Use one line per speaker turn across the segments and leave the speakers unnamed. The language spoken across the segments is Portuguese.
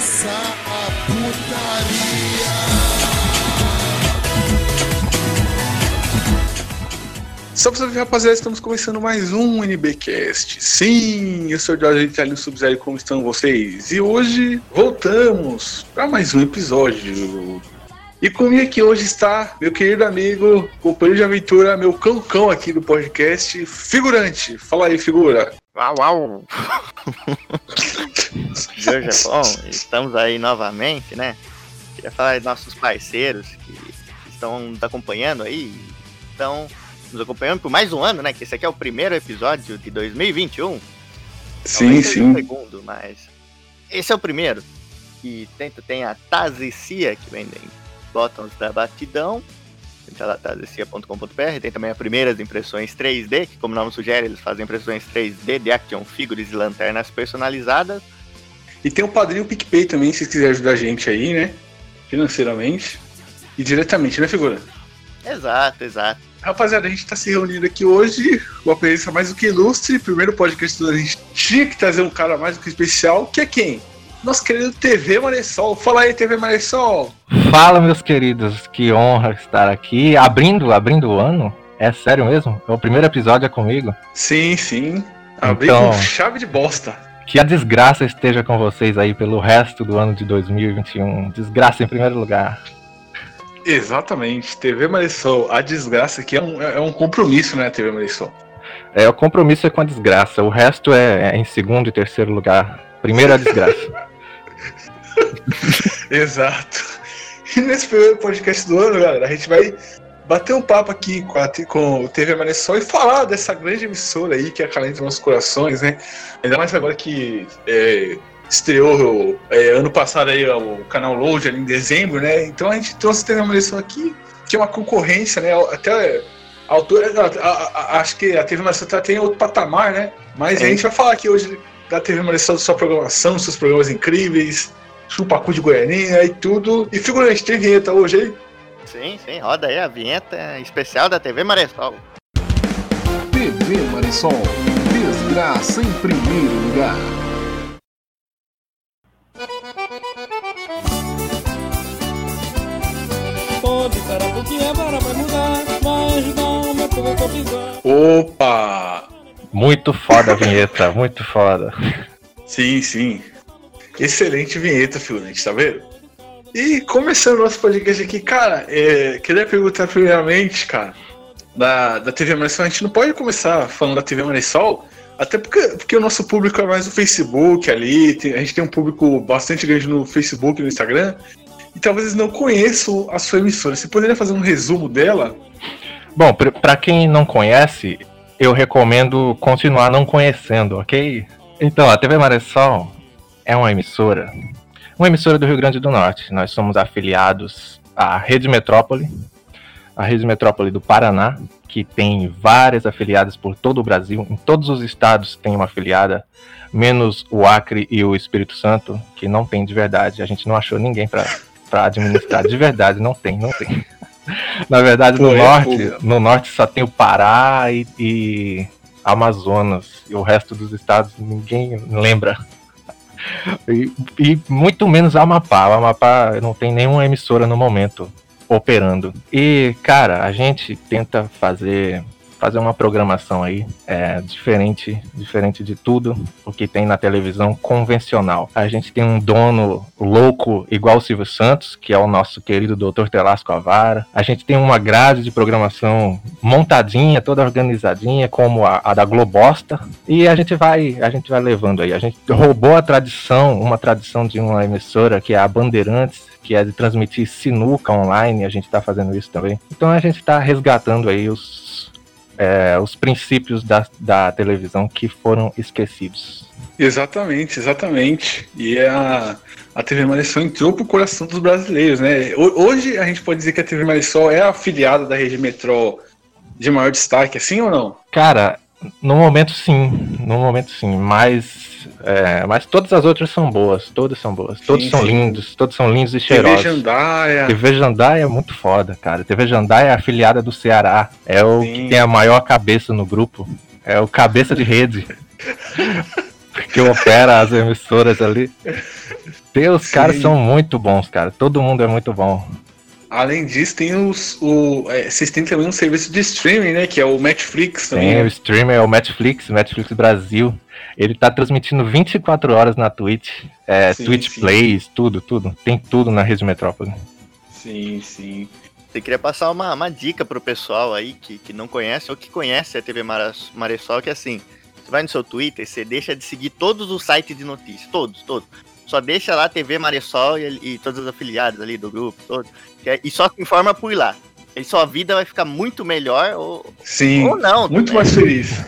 começar a putaria.
Salve, salve rapaziada, estamos começando mais um NBcast. Sim, eu sou o Jorge Italino Sub-Zero, como estão vocês? E hoje voltamos para mais um episódio. E comigo aqui hoje está meu querido amigo, companheiro de aventura, meu cão-cão aqui do podcast, Figurante. Fala aí, figura.
Uau, uau! Jorge, bom, estamos aí novamente, né? Queria falar de nossos parceiros que estão nos acompanhando aí, estão nos acompanhando por mais um ano, né? Que esse aqui é o primeiro episódio de 2021.
Sim,
Talvez seja
sim.
O segundo, mas esse é o primeiro. E tem, tem a Tazicia, que vendem botões da batidão. Entra lá, tazicia.com.br. Tem também as primeiras impressões 3D, que como o nome sugere, eles fazem impressões 3D de action figures e lanternas personalizadas.
E tem o padrinho PicPay também, se quiserem ajudar a gente aí, né? Financeiramente. E diretamente, né, figura?
Exato, exato.
Rapaziada, a gente tá se reunindo aqui hoje, uma presença mais do que ilustre. Primeiro podcast a gente tinha que trazer um cara mais do que especial, que é quem? Nosso querido TV Maressol. Fala aí, TV Maressol.
Fala, meus queridos, que honra estar aqui. Abrindo, abrindo o ano? É sério mesmo? É o primeiro episódio é comigo?
Sim, sim. Abri
Então-
com chave de bosta.
Que a desgraça esteja com vocês aí pelo resto do ano de 2021. Desgraça em primeiro lugar.
Exatamente, TV Maressol. A desgraça aqui é um, é um compromisso, né, TV Maressol?
É, o compromisso é com a desgraça. O resto é, é em segundo e terceiro lugar. Primeiro é a desgraça.
Exato. E nesse primeiro podcast do ano, galera, a gente vai bater um papo aqui com, a, com o TV Maressol e falar dessa grande emissora aí que acalenta nossos corações, né? Ainda mais agora que é, estreou é, ano passado aí o canal Load ali em dezembro, né? Então a gente trouxe o TV Maressol aqui, que é uma concorrência, né? Até a altura, a- a- a- acho que a TV Maressol tá até em outro patamar, né? Mas a
Sim.
gente vai falar aqui hoje da TV Maressol, sua programação, seus programas incríveis, chupacu de Goianinha e tudo. E figurante, tem vinheta hoje aí?
Sim, sim, roda aí a vinheta especial da TV Maressol.
TV Marisol, desgraça em primeiro lugar.
Confusão.
Opa!
Muito foda a vinheta, muito foda.
Sim, sim. Excelente vinheta, figurante, tá vendo? E começando o nosso podcast aqui, cara, é, queria perguntar primeiramente, cara, da, da TV Maressol, a gente não pode começar falando da TV Maressol, até porque, porque o nosso público é mais no Facebook ali, tem- a gente tem um público bastante grande no Facebook e no Instagram, e talvez eles não conheçam a sua emissora. Você poderia fazer um resumo dela?
Bom, pra quem não conhece, eu recomendo continuar não conhecendo, ok? Então, a TV Maressol é uma emissora, uma emissora do Rio Grande do Norte. Nós somos afiliados à Rede Metrópole, a Rede Metrópole do Paraná, que tem várias afiliadas por todo o Brasil. Em todos os estados tem uma afiliada, menos o Acre e o Espírito Santo, que não tem de verdade. A gente não achou ninguém para administrar de verdade, não tem, não tem. Na verdade,
Pô,
no
é
norte, no norte só tem o Pará e, e Amazonas. E o resto dos estados ninguém lembra. E, e muito menos Amapá. O Amapá não tem nenhuma emissora no momento operando. E, cara, a gente tenta fazer fazer uma programação aí é, diferente, diferente de tudo o que tem na televisão convencional. A gente tem um dono louco igual o Silvio Santos, que é o nosso querido Dr. Telasco Avara. A gente tem uma grade de programação montadinha, toda organizadinha, como a, a da Globosta. E a gente vai, a gente vai levando aí. A gente roubou a tradição, uma tradição de uma emissora que é a Bandeirantes, que é de transmitir sinuca online, a gente está fazendo isso também. Então a gente está resgatando aí os, é, os princípios da, da televisão que foram esquecidos.
Exatamente, exatamente. E é a, a TV Maressol entrou pro coração dos brasileiros, né? Ho- Hoje a gente pode dizer que a TV Maressol é a afiliada da rede Metrô de maior destaque, assim ou não?
Cara, no momento sim, no momento sim, mas, é, mas todas as outras são boas, todas são boas, todos
Sim,
são
sim.
lindos, todos são lindos e
TV
cheirosos.
Jandaia.
TV Jandaia é muito foda, cara. TV Jandaia é afiliada do Ceará. É o
Sim.
que tem a maior cabeça no grupo. É o cabeça de rede. que opera as emissoras ali. Os
Sim.
caras são muito bons, cara. Todo mundo é muito bom.
Além disso, tem os. O, é, vocês têm também um serviço de streaming, né? Que é o Netflix também.
Tem o
né?
streamer, é o Netflix, o Netflix Brasil. Ele tá transmitindo 24 horas na Twitch. É,
Sim,
Twitch
sim.
Plays, tudo, tudo. Tem tudo na Rede Metrópole.
Sim, sim.
Você queria passar uma, uma dica pro pessoal aí que, que não conhece ou que conhece a TV Maressol, que é assim, você vai no seu Twitter, você deixa de seguir todos os sites de notícias, todos, todos. Só deixa lá TV Maressol e, e todas as afiliadas ali do grupo, todos. que é- E só informa por lá. E sua vida vai ficar muito melhor ou,
Sim.
ou não.
Muito
também.
mais feliz.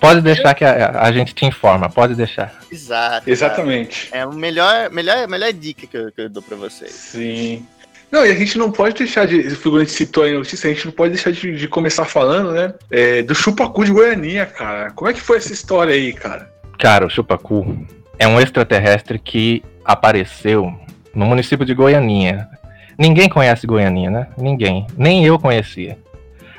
Pode deixar que a, a gente te informa, pode deixar.
Exato.
Exatamente.
É a melhor, melhor, melhor dica que eu, que eu dou pra vocês.
Sim. Não, e a gente não pode deixar de. O figurante citou aí a notícia, a gente não pode deixar de, de começar falando, né? é, do Chupacu de Goianinha, cara. Como é que foi essa história aí, cara?
Cara, o Chupacu é um extraterrestre que apareceu no município de Goianinha. Ninguém conhece Goianinha, né? Ninguém. Nem eu conhecia.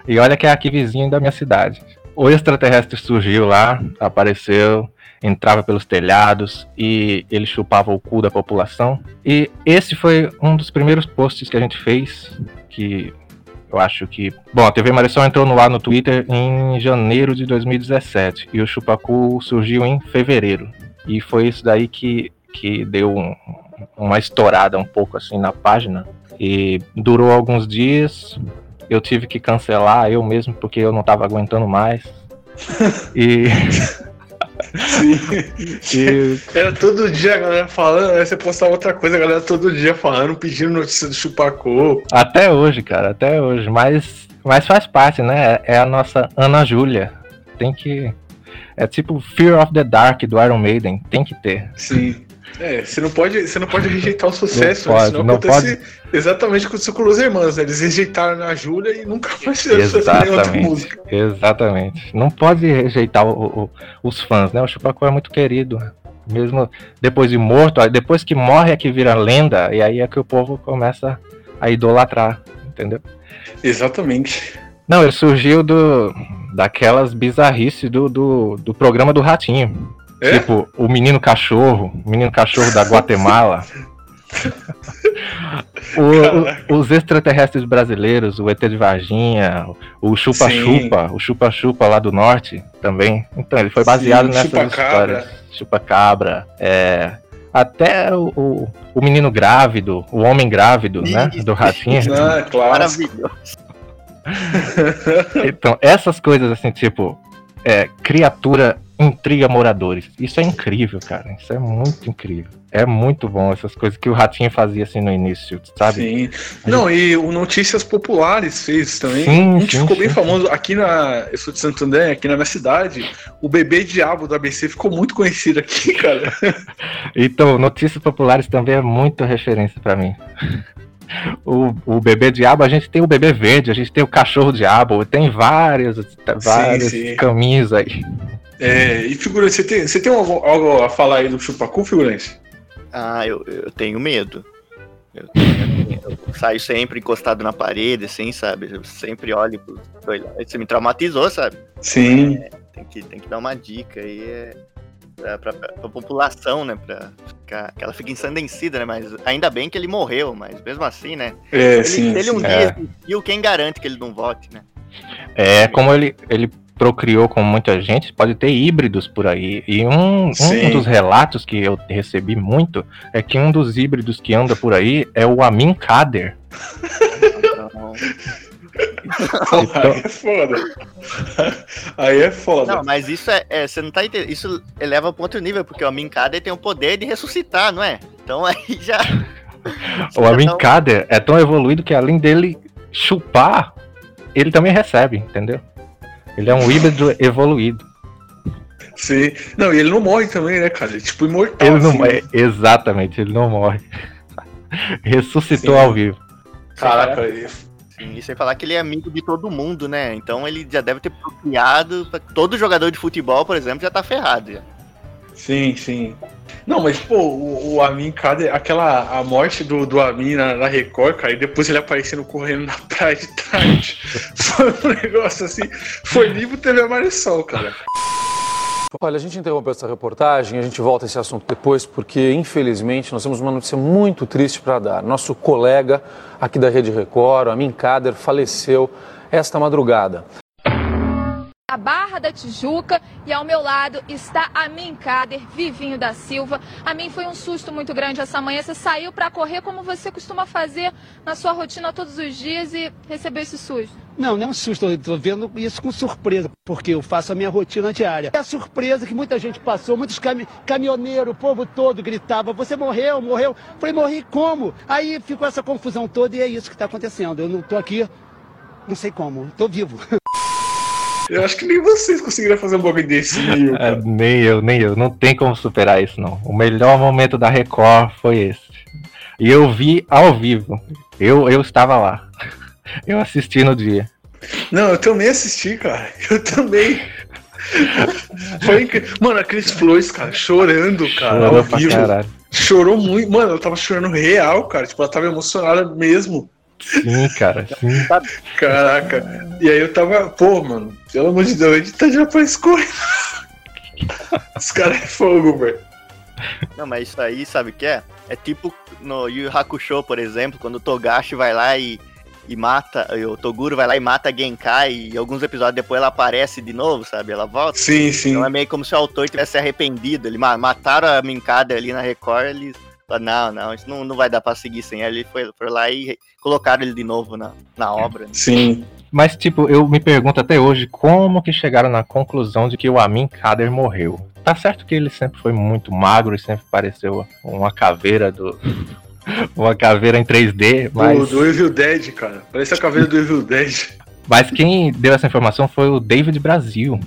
E olha que é aqui vizinho da minha cidade. O extraterrestre surgiu lá, apareceu, entrava pelos telhados e ele chupava o cu da população. E esse foi um dos primeiros posts que a gente fez, que eu acho que. Bom, a TV Maressol entrou no ar no Twitter em janeiro de 2017 e o Chupacu surgiu em fevereiro. E foi isso daí que, que deu um- uma estourada um pouco assim na página. E durou alguns dias. Eu tive que cancelar eu mesmo porque eu não tava aguentando mais. E,
Sim.
e
Era todo dia a galera falando, aí você postava outra coisa, a galera todo dia falando, pedindo notícia do Chupacu.
até hoje, cara, até hoje. Mas, mas faz parte, né? É a nossa Ana Júlia. Tem que. É tipo Fear of the Dark do Iron Maiden. Tem que ter.
Sim. É, você não pode, você não pode rejeitar o sucesso,
Não
né?
pode,
senão
não
acontece exatamente o que aconteceu com os irmãos, né? Eles rejeitaram a Júlia e nunca mais fizeram outra
Exatamente.
música.
Exatamente. Não pode rejeitar o- o- os fãs, né? O Chupacu é muito querido. Mesmo depois de morto, depois que morre é que vira lenda, e aí é que o povo começa a idolatrar, entendeu?
Exatamente.
Não, ele surgiu do daquelas bizarrices do, do, do programa do Ratinho.
É?
Tipo, o menino cachorro, o menino cachorro da Guatemala. O- o- os extraterrestres brasileiros, o ET de Varginha, o chupa-chupa, o chupa-chupa lá do norte também. Então, ele foi baseado
Sim,
nessas
chupa-cabra.
histórias. Chupa-cabra. É, até o, o, o menino grávido, o homem grávido, né? Do ratinho.
Ah, claro.
Maravilhoso.
Então, essas coisas assim, tipo, é, criatura intriga moradores. Isso é incrível, cara. Isso é muito incrível. É muito bom essas coisas que o Ratinho fazia assim no início, sabe?
Sim. Não, e o Notícias Populares fez também.
Sim,
a gente
sim,
ficou bem
sim.
famoso aqui na. Eu sou de Santo André, aqui na minha cidade. O bebê diabo do ABC ficou muito conhecido aqui, cara.
Então, notícias populares também é muita referência pra mim. O, o bebê diabo, a gente tem o bebê verde, a gente tem o cachorro diabo, tem vários, vários
sim.
caminhos aí.
É, e figurante, você tem, você tem algo, algo a falar aí do Chupacu, figurante?
Ah, eu, eu tenho medo. Eu, tenho- eu saio sempre encostado na parede, assim, sabe? Eu sempre olho pro. Isso me traumatizou, sabe?
Sim.
Tem que, tem que dar uma dica aí é, pra, pra, pra população, né? Pra ficar, que ela fica ensandecida, né? Mas ainda bem que ele morreu, mas mesmo assim, né?
É,
Ele,
sim.
se ele um
sim.
dia
É.
existiu, quem garante que ele não vote, né?
É, como ele, ele procriou com muita gente, pode ter híbridos por aí. E um, um dos relatos que eu recebi muito é que um dos híbridos que anda por aí é o Amin Kader.
Então,
Aí é foda. Aí é foda.
não, mas isso é, é, Você não tá entendendo. Isso eleva para outro nível, porque o Amin Kader tem o poder de ressuscitar, não é? Então aí já.
O Amin
Então,
Kader é tão evoluído que além dele chupar, ele também recebe, entendeu? Ele é um híbrido evoluído.
Sim. Não, e ele não morre também, né, cara? Ele é tipo imortal.
Ele não
assim,
morre. Exatamente, ele não morre. Ressuscitou
Sim.
ao vivo.
Caraca, ele-
Sim, e sem falar que ele é amigo de todo mundo, né? Então ele já deve ter procriado. pra- Todo jogador de futebol, por exemplo, já tá ferrado. Já.
Sim, sim. Não, mas, pô, o, o Amin Kader, aquela a morte do, do Amin na, na Record, cara, e depois ele aparecendo correndo na praia de tarde. foi um negócio assim. Foi livro TV Marisol, cara.
Olha, a gente interrompeu essa reportagem, a gente volta a esse assunto depois, porque infelizmente nós temos uma notícia muito triste para dar. Nosso colega aqui da Rede Record, Amin Kader, faleceu esta madrugada.
A Barra da Tijuca e ao meu lado está a Min Kader, Vivinho da Silva. A mim foi um susto muito grande essa manhã. Você saiu para correr como você costuma fazer na sua rotina todos os dias e recebeu esse susto.
Não, não é um susto, eu tô vendo isso com surpresa, porque eu faço a minha rotina diária. É a surpresa que muita gente passou, muitos cami caminhoneiros, o povo todo gritava, você morreu, morreu. Falei, morri como? Aí ficou essa confusão toda e é isso que está acontecendo. Eu não tô aqui, não sei como, tô vivo.
Eu acho que nem vocês conseguiram fazer um bagulho desse, meio,
É, nem eu, nem eu. Não tem como superar isso, não. O melhor momento da Record foi esse. E eu vi ao vivo. Eu, eu estava lá. Eu assisti no dia.
Não, eu também assisti, cara. Eu também. Foi incrível. Mano, a Cris Flores, cara, chorando, cara,
Chorou
ao vivo.
caralho.
Chorou muito. Mano, ela tava chorando real, cara. Tipo, ela tava emocionada mesmo.
Sim, cara, sim.
Caraca. E aí eu tava, pô, mano, pelo amor de Deus, a gente tá de pra escorrer. Os caras é fogo, velho.
Não, mas isso aí, sabe o que é? É tipo no Yu Hakusho, por exemplo, quando o Togashi vai lá e, e mata, e o Toguro vai lá e mata a Genkai, e alguns episódios depois ela aparece de novo, sabe? Ela volta.
Sim, sim.
Então é meio como se o autor tivesse se arrependido. Ele ma- mataram a Minkada ali na Record, eles falaram, não, não, isso não, não vai dar pra seguir sem ela. Ele foi, foi lá e colocaram ele de novo na, na obra. né?
Sim.
Mas, tipo, eu me pergunto até hoje como que chegaram na conclusão de que o Amin Kader morreu. Tá certo que ele sempre foi muito magro e sempre pareceu uma caveira do. uma caveira em 3D, mas.
Do, do Evil Dead, cara. Parece a caveira do Evil Dead.
Mas quem deu essa informação foi o David Brasil.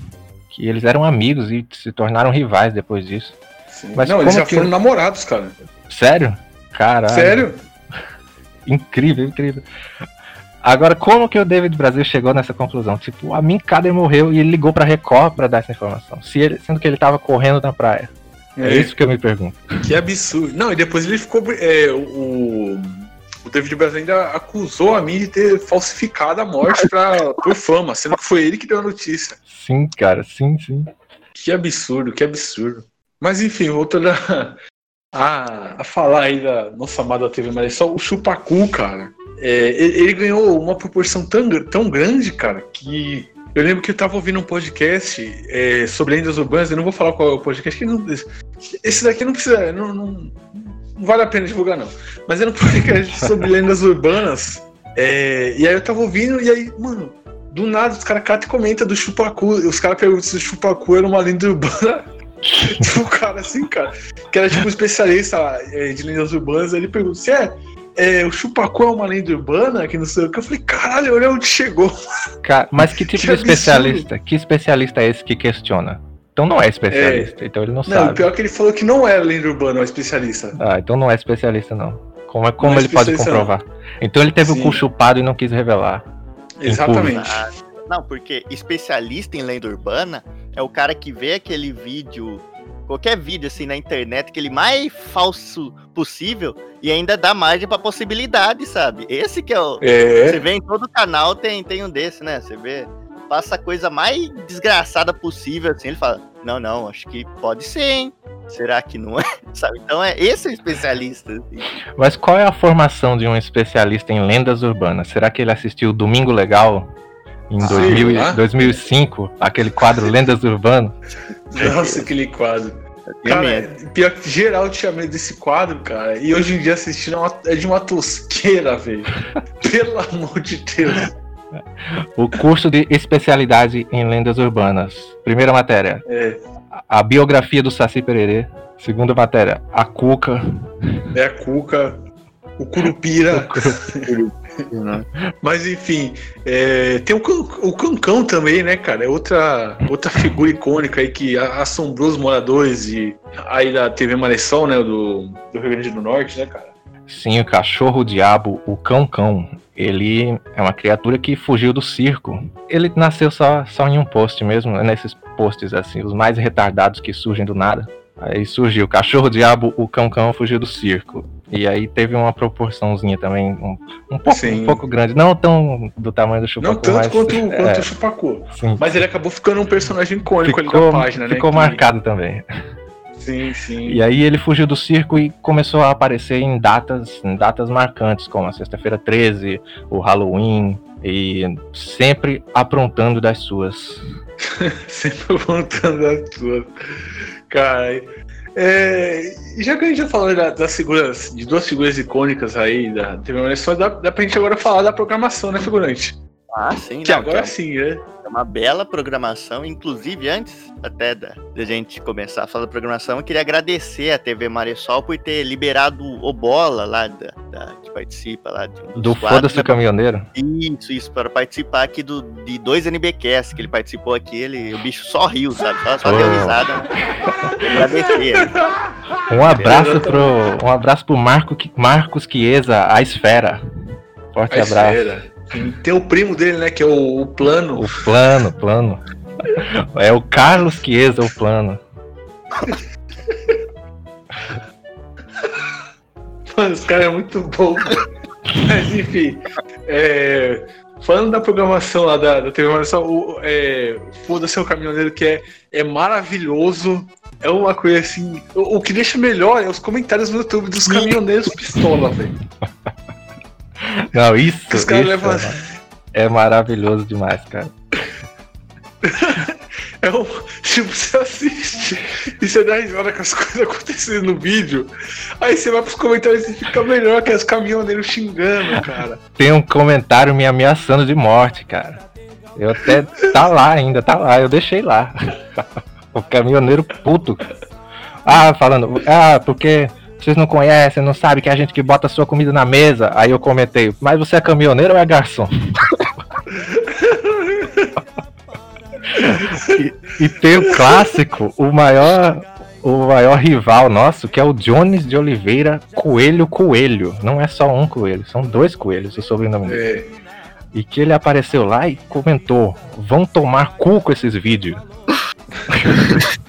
Que eles eram amigos e se tornaram rivais depois disso.
Sim.
Mas
não, eles já
que-
foram namorados, cara.
Sério? Caralho.
Sério?
Incrível, incrível. Agora, como que o David Brasil chegou nessa conclusão? Tipo, a Min Kader morreu e ele ligou pra Record pra dar essa informação. Se ele- sendo que ele tava correndo na praia. É,
É,
isso que eu me pergunto.
que absurdo. Não, e depois ele ficou. é, o, o David Brasil ainda acusou a mim de ter falsificado a morte pra, por fama, sendo que foi ele que deu a notícia.
Sim, cara, sim, sim.
Que absurdo, que absurdo. Mas enfim, voltando a, a, a falar aí da nossa amada TV Marechal, o Chupacu, cara, é, ele, ganhou uma proporção tão, tão grande, cara, que eu lembro que eu tava ouvindo um podcast é, sobre lendas urbanas, eu não vou falar qual é o podcast, que não, esse daqui não precisa, não, não, não vale a pena divulgar não, mas era um podcast sobre lendas urbanas, é, e aí eu tava ouvindo, e aí, mano, do nada os caras catam e comentam do Chupacu. Os caras perguntam se o Chupacu era uma lenda urbana. o cara assim, cara, que era tipo um especialista é, de lendas urbanas, ele pergunta se é, é, o Chupacu é uma lenda urbana, que não sei o que. Eu falei, caralho, olha onde chegou.
Ca- Mas que tipo
Que
de
absurdo.
especialista? Que especialista é esse que questiona? Então não é especialista, então ele não,
Não,
sabe.
pior é que ele falou que não era lenda urbana, é um especialista.
Ah, então não é especialista, não. Como, é, como
Não é
ele pode comprovar? Então ele teve
Sim.
o cu chupado e não quis revelar.
Exatamente.
Não, porque especialista em lenda urbana é o cara que vê aquele vídeo, qualquer vídeo assim na internet, aquele mais falso possível e ainda dá margem pra possibilidade, sabe? Esse que é o. Você
É,
vê em todo canal tem, tem um desse, né? Você vê, passa a coisa mais desgraçada possível, assim, ele fala, não, não, acho que pode ser, hein? Será que não é? Sabe? Então é esse é o especialista. assim.
Mas qual é a formação de um especialista em lendas urbanas? Será que ele assistiu Domingo Legal em
Ah,
2000 e-
lá.
2005? Aquele quadro Lendas Urbanas?
nossa, aquele quadro. Cara, pior que geral tinha medo desse quadro, cara. E hoje em dia assistindo é, é de uma tosqueira, velho. Pelo amor de Deus.
O curso de especialidade em lendas urbanas. Primeira matéria,
É,
a biografia do Saci Pererê. Segunda matéria, a Cuca.
é a Cuca, o Curupira. Mas enfim, é, tem o, o Cancão também, né, cara? É outra, outra figura icônica aí que assombrou os moradores de, aí da TV Maressol, né? Do, do Rio Grande do Norte, né, cara?
Sim, o cachorro diabo, o cão cão. Ele é uma criatura que fugiu do circo. Ele nasceu só, só em um post mesmo, né, nesses posts assim, os mais retardados que surgem do nada. Aí surgiu o cachorro diabo, o cão cão fugiu do circo. E aí teve uma proporçãozinha também, um, um, pouco, um pouco grande. Não tão do tamanho do chupacu,
Não tanto
mas,
quanto,
é,
quanto o Chupacu.
sim.
Mas ele acabou ficando um personagem icônico ali
ficou,
da página, né?
ficou
que-
marcado também.
Sim, sim.
E aí ele fugiu do circo e começou a aparecer em datas, em datas marcantes, como a sexta-feira 13, o Halloween, e sempre aprontando das suas.
Sempre voltando das suas. Cara, é, já que a gente já falou da- das figuras, de duas figuras icônicas aí da TV Maneções, dá, dá pra gente agora falar da programação, né, figurante?
Ah, sim.
Que
não,
agora
é
sim, né?
É uma bela programação, inclusive antes até da, da gente começar a falar da programação, eu queria agradecer a TV Maressol por ter liberado o Bola lá, da, da- que participa lá de um
Do Foda-se Caminhoneiro.
Isso, isso, para participar aqui do, de dois NBcast que ele participou aqui, ele, o bicho só riu, sabe? Só, só deu risada. Agradecer.
Um abraço pro, um abraço pro Marco, Marcos Chiesa, a esfera. Forte
A
abraço.
esfera. Tem o primo dele, né, que é o, o plano.
O plano, plano. É o Carlos Chiesa, o plano.
Mano, os caras é muito bom. Mas enfim, é, falando da programação lá da, da TV Maneçol, o é, Foda-se o Caminhoneiro, que é, é maravilhoso. É uma coisa assim. O, o que deixa melhor é os comentários no YouTube dos caminhoneiros pistola, velho.
Não, isso,
Que os
isso
levam.
é maravilhoso demais, cara.
É um, tipo, você assiste e você dá risada com as coisas acontecendo no vídeo. Aí você vai pros comentários e fica melhor que os caminhoneiros xingando, cara.
Tem um comentário me ameaçando de morte, cara. Eu até. Tá lá ainda, tá lá, eu deixei lá. O caminhoneiro puto. Ah, falando, ah, porque vocês não conhecem, não sabem que é a gente que bota a sua comida na mesa. Aí eu comentei, mas você é caminhoneiro ou é garçom? e, e tem o clássico, o maior. O maior rival nosso, que é o Jones de Oliveira Coelho Coelho. Não é só um coelho, são dois coelhos, o sobrenome dele.
É,
E que ele apareceu lá e comentou: vão tomar cu com esses vídeos.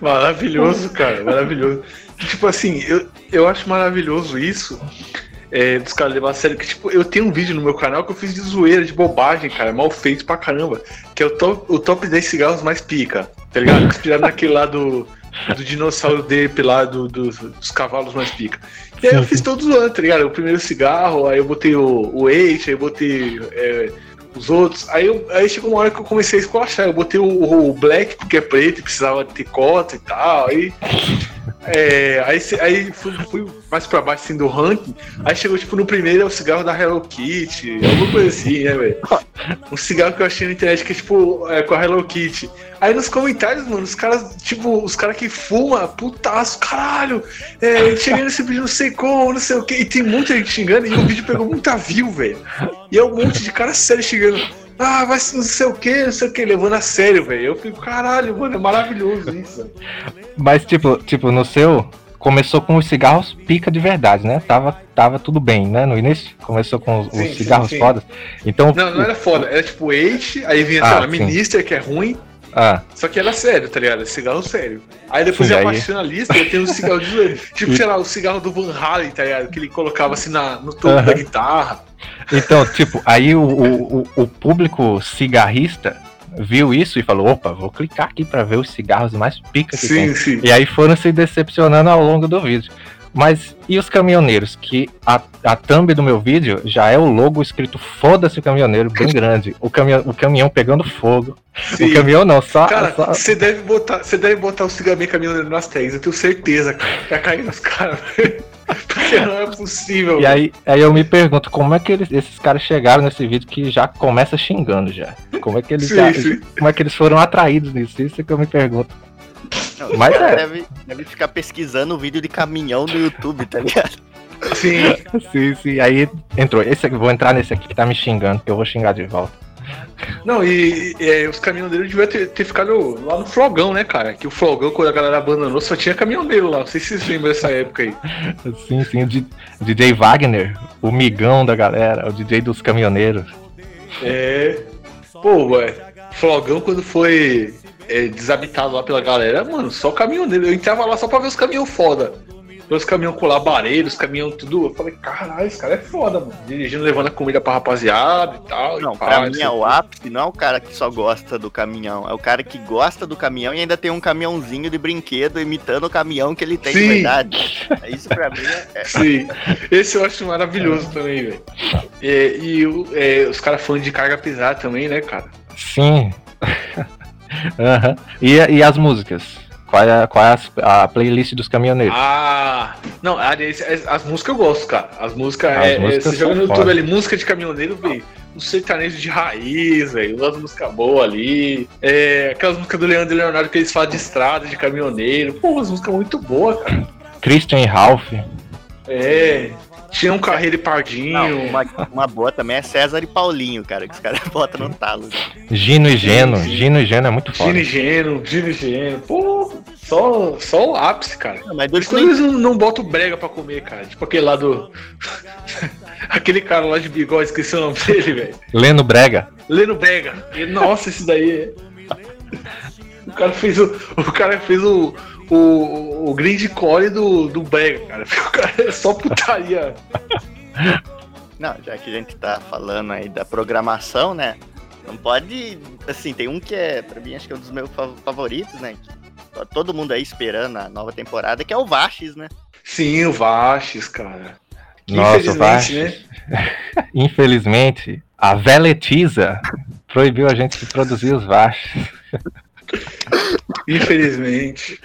Maravilhoso, cara, maravilhoso. Tipo assim, eu, eu acho maravilhoso isso. É, dos caras levar a sério que, tipo, eu tenho um vídeo no meu canal que eu fiz de zoeira, de bobagem, cara, mal feito pra caramba. Que é o top, o top 10 cigarros mais pica, tá ligado? Inspirado naquele lá do, do dinossauro Deep lá, do, do- dos cavalos mais pica. E aí eu fiz todos os anos, tá ligado? O primeiro cigarro, aí eu botei o, o Eight, aí eu botei é, os outros. Aí, eu- aí chegou uma hora que eu comecei a esculachar. Eu botei o, o Black, porque é preto precisava ter cota e tal. Aí, é, aí, aí fui, fui mais pra baixo assim do ranking. Aí chegou tipo no primeiro é o cigarro da Hello Kitty, alguma coisa assim, né, velho? Um cigarro que eu achei na internet que é tipo é, com a Hello Kitty. Aí nos comentários, mano, os caras, tipo, os caras que fumam, putaço, caralho, é, cheguei nesse vídeo não sei como, não sei o que, e tem muita gente xingando, e o vídeo pegou muita view, velho. E é um monte de cara sério xingando. Ah, vai ser não sei o que, não sei o que, levando a sério, velho. Eu fico, caralho, mano, é maravilhoso isso.
Mas, tipo, tipo, no seu, começou com os cigarros pica de verdade, né? Tava, tava tudo bem, né? No início, começou com os, os
Sim, sim,
cigarros
sim.
fodas. Então,
Não, não era foda, era tipo Eight, aí vinha,
Ah, sim.
Minister, que é ruim,
ah,
só que era sério, tá ligado? Cigarro sério. Aí depois
Sim,
ia
aí-
baixando a lista e tem um cigarro de. Tipo, sei lá, o cigarro do Van Halen, tá ligado? Que ele colocava assim na, no topo
Aham.
da guitarra.
Então, tipo, aí o, o, o- público cigarrista viu isso e falou, opa, vou clicar aqui pra ver os cigarros mais pica que tem.
Sim, sim.
E aí foram se decepcionando ao longo do vídeo. Mas e os caminhoneiros? Que a, a thumb do meu vídeo já é o logo escrito Foda-se o caminhoneiro, bem grande. O caminhão, o caminhão pegando fogo.
sim.
O caminhão não, só.
Cara,
só-
você deve botar, você deve botar o cigarro caminhoneiro nas tags, eu tenho certeza, cara. Vai cair nos caras. Porque não é possível.
E aí, aí eu me pergunto, como é que eles, esses caras chegaram nesse vídeo que já começa xingando já? Como é que eles
Sim,
já-
sim.
como é que eles foram atraídos nisso? Isso é que eu me pergunto.
Não,
Mas é.
deve, deve ficar pesquisando o vídeo de caminhão no YouTube, tá ligado?
Sim.
Sim, sim. Aí entrou. Esse aqui, vou entrar nesse aqui que tá me xingando, que eu vou xingar de volta.
Não, e, e, é, os caminhoneiros deviam ter, ter ficado lá no Flogão, né, cara? Que o Flogão, quando a galera abandonou, só tinha caminhoneiro lá. Não sei se vocês lembram dessa época aí.
Sim, sim. O DJ Wagner, o migão da galera, o DJ dos caminhoneiros.
É. Pô, ué. Flogão quando foi é, desabitado lá pela galera, mano, só caminhoneiro. Eu entrava lá só pra ver os caminhão foda. Os caminhão com labareiro, os caminhão tudo. Eu falei, caralho, esse cara é foda, mano. Dirigindo, levando a comida pra rapaziada e tal.
Não,
e
pra
pá,
mim
sei
é o ápice, não é o cara que só gosta do caminhão, é o cara que gosta do caminhão e ainda tem um caminhãozinho de brinquedo imitando o caminhão que ele tem de
Sim.
verdade. Isso pra mim é, é-
Sim, esse eu acho maravilhoso também, velho. É, e é, os caras falando de carga pesada também, né, cara?
Sim. Aham. e, e as músicas? Qual é, qual é as- a, playlist dos caminhoneiros?
Ah, não, aliás, as, as músicas eu gosto, cara. As músicas,
As
é, é,
músicas
você joga no YouTube
foda.
ali, música de caminhoneiro, velho. Um sertanejo de raiz, velho. Umas músicas boas ali. É, aquelas músicas do Leandro e Leonardo que eles falam de estrada, de caminhoneiro. Pô, umas músicas muito boas, cara.
Christian e Ralph.
É. Tinha um carreiro e pardinho.
Não, uma, uma boa também é César e Paulinho, cara, que os caras botam no talo.
Gino e Geno. Gino e Geno é muito foda.
Gino e Geno, Gino e Geno. Pô, só, só o ápice, cara.
Não, mas
Por
do
isso que eles não, não botam brega pra comer, cara. Tipo aquele lá do. aquele cara lá de bigode, esqueci o nome dele, velho.
Leno Brega.
Leno Brega. Nossa, esse daí. O cara fez o. O cara fez o. O, o grindcore do, do Brega, cara. O cara é só putaria.
Não, já que a gente tá falando aí da programação, né? Não pode. Assim, tem um que é, pra mim, acho que é um dos meus fa- favoritos, né? Que tá todo mundo aí esperando a nova temporada, que é o Vashes, né?
Sim, o Vashes, cara.
Nossa, o
Infelizmente,
Vashes. Infelizmente, a Veletiza proibiu a gente de produzir os Vashes.
Infelizmente.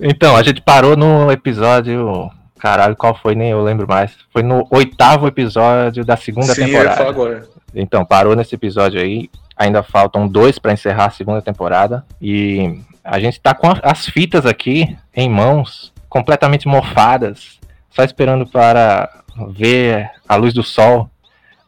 Então, a gente parou no episódio. Caralho, qual foi? Nem eu lembro mais. Foi no oitavo episódio da segunda
Sim, eu ia falar
temporada.
agora.
Então, parou nesse episódio aí. Ainda faltam dois pra encerrar a segunda temporada. E a gente tá com as fitas aqui em mãos, completamente mofadas, só esperando para ver a luz do sol.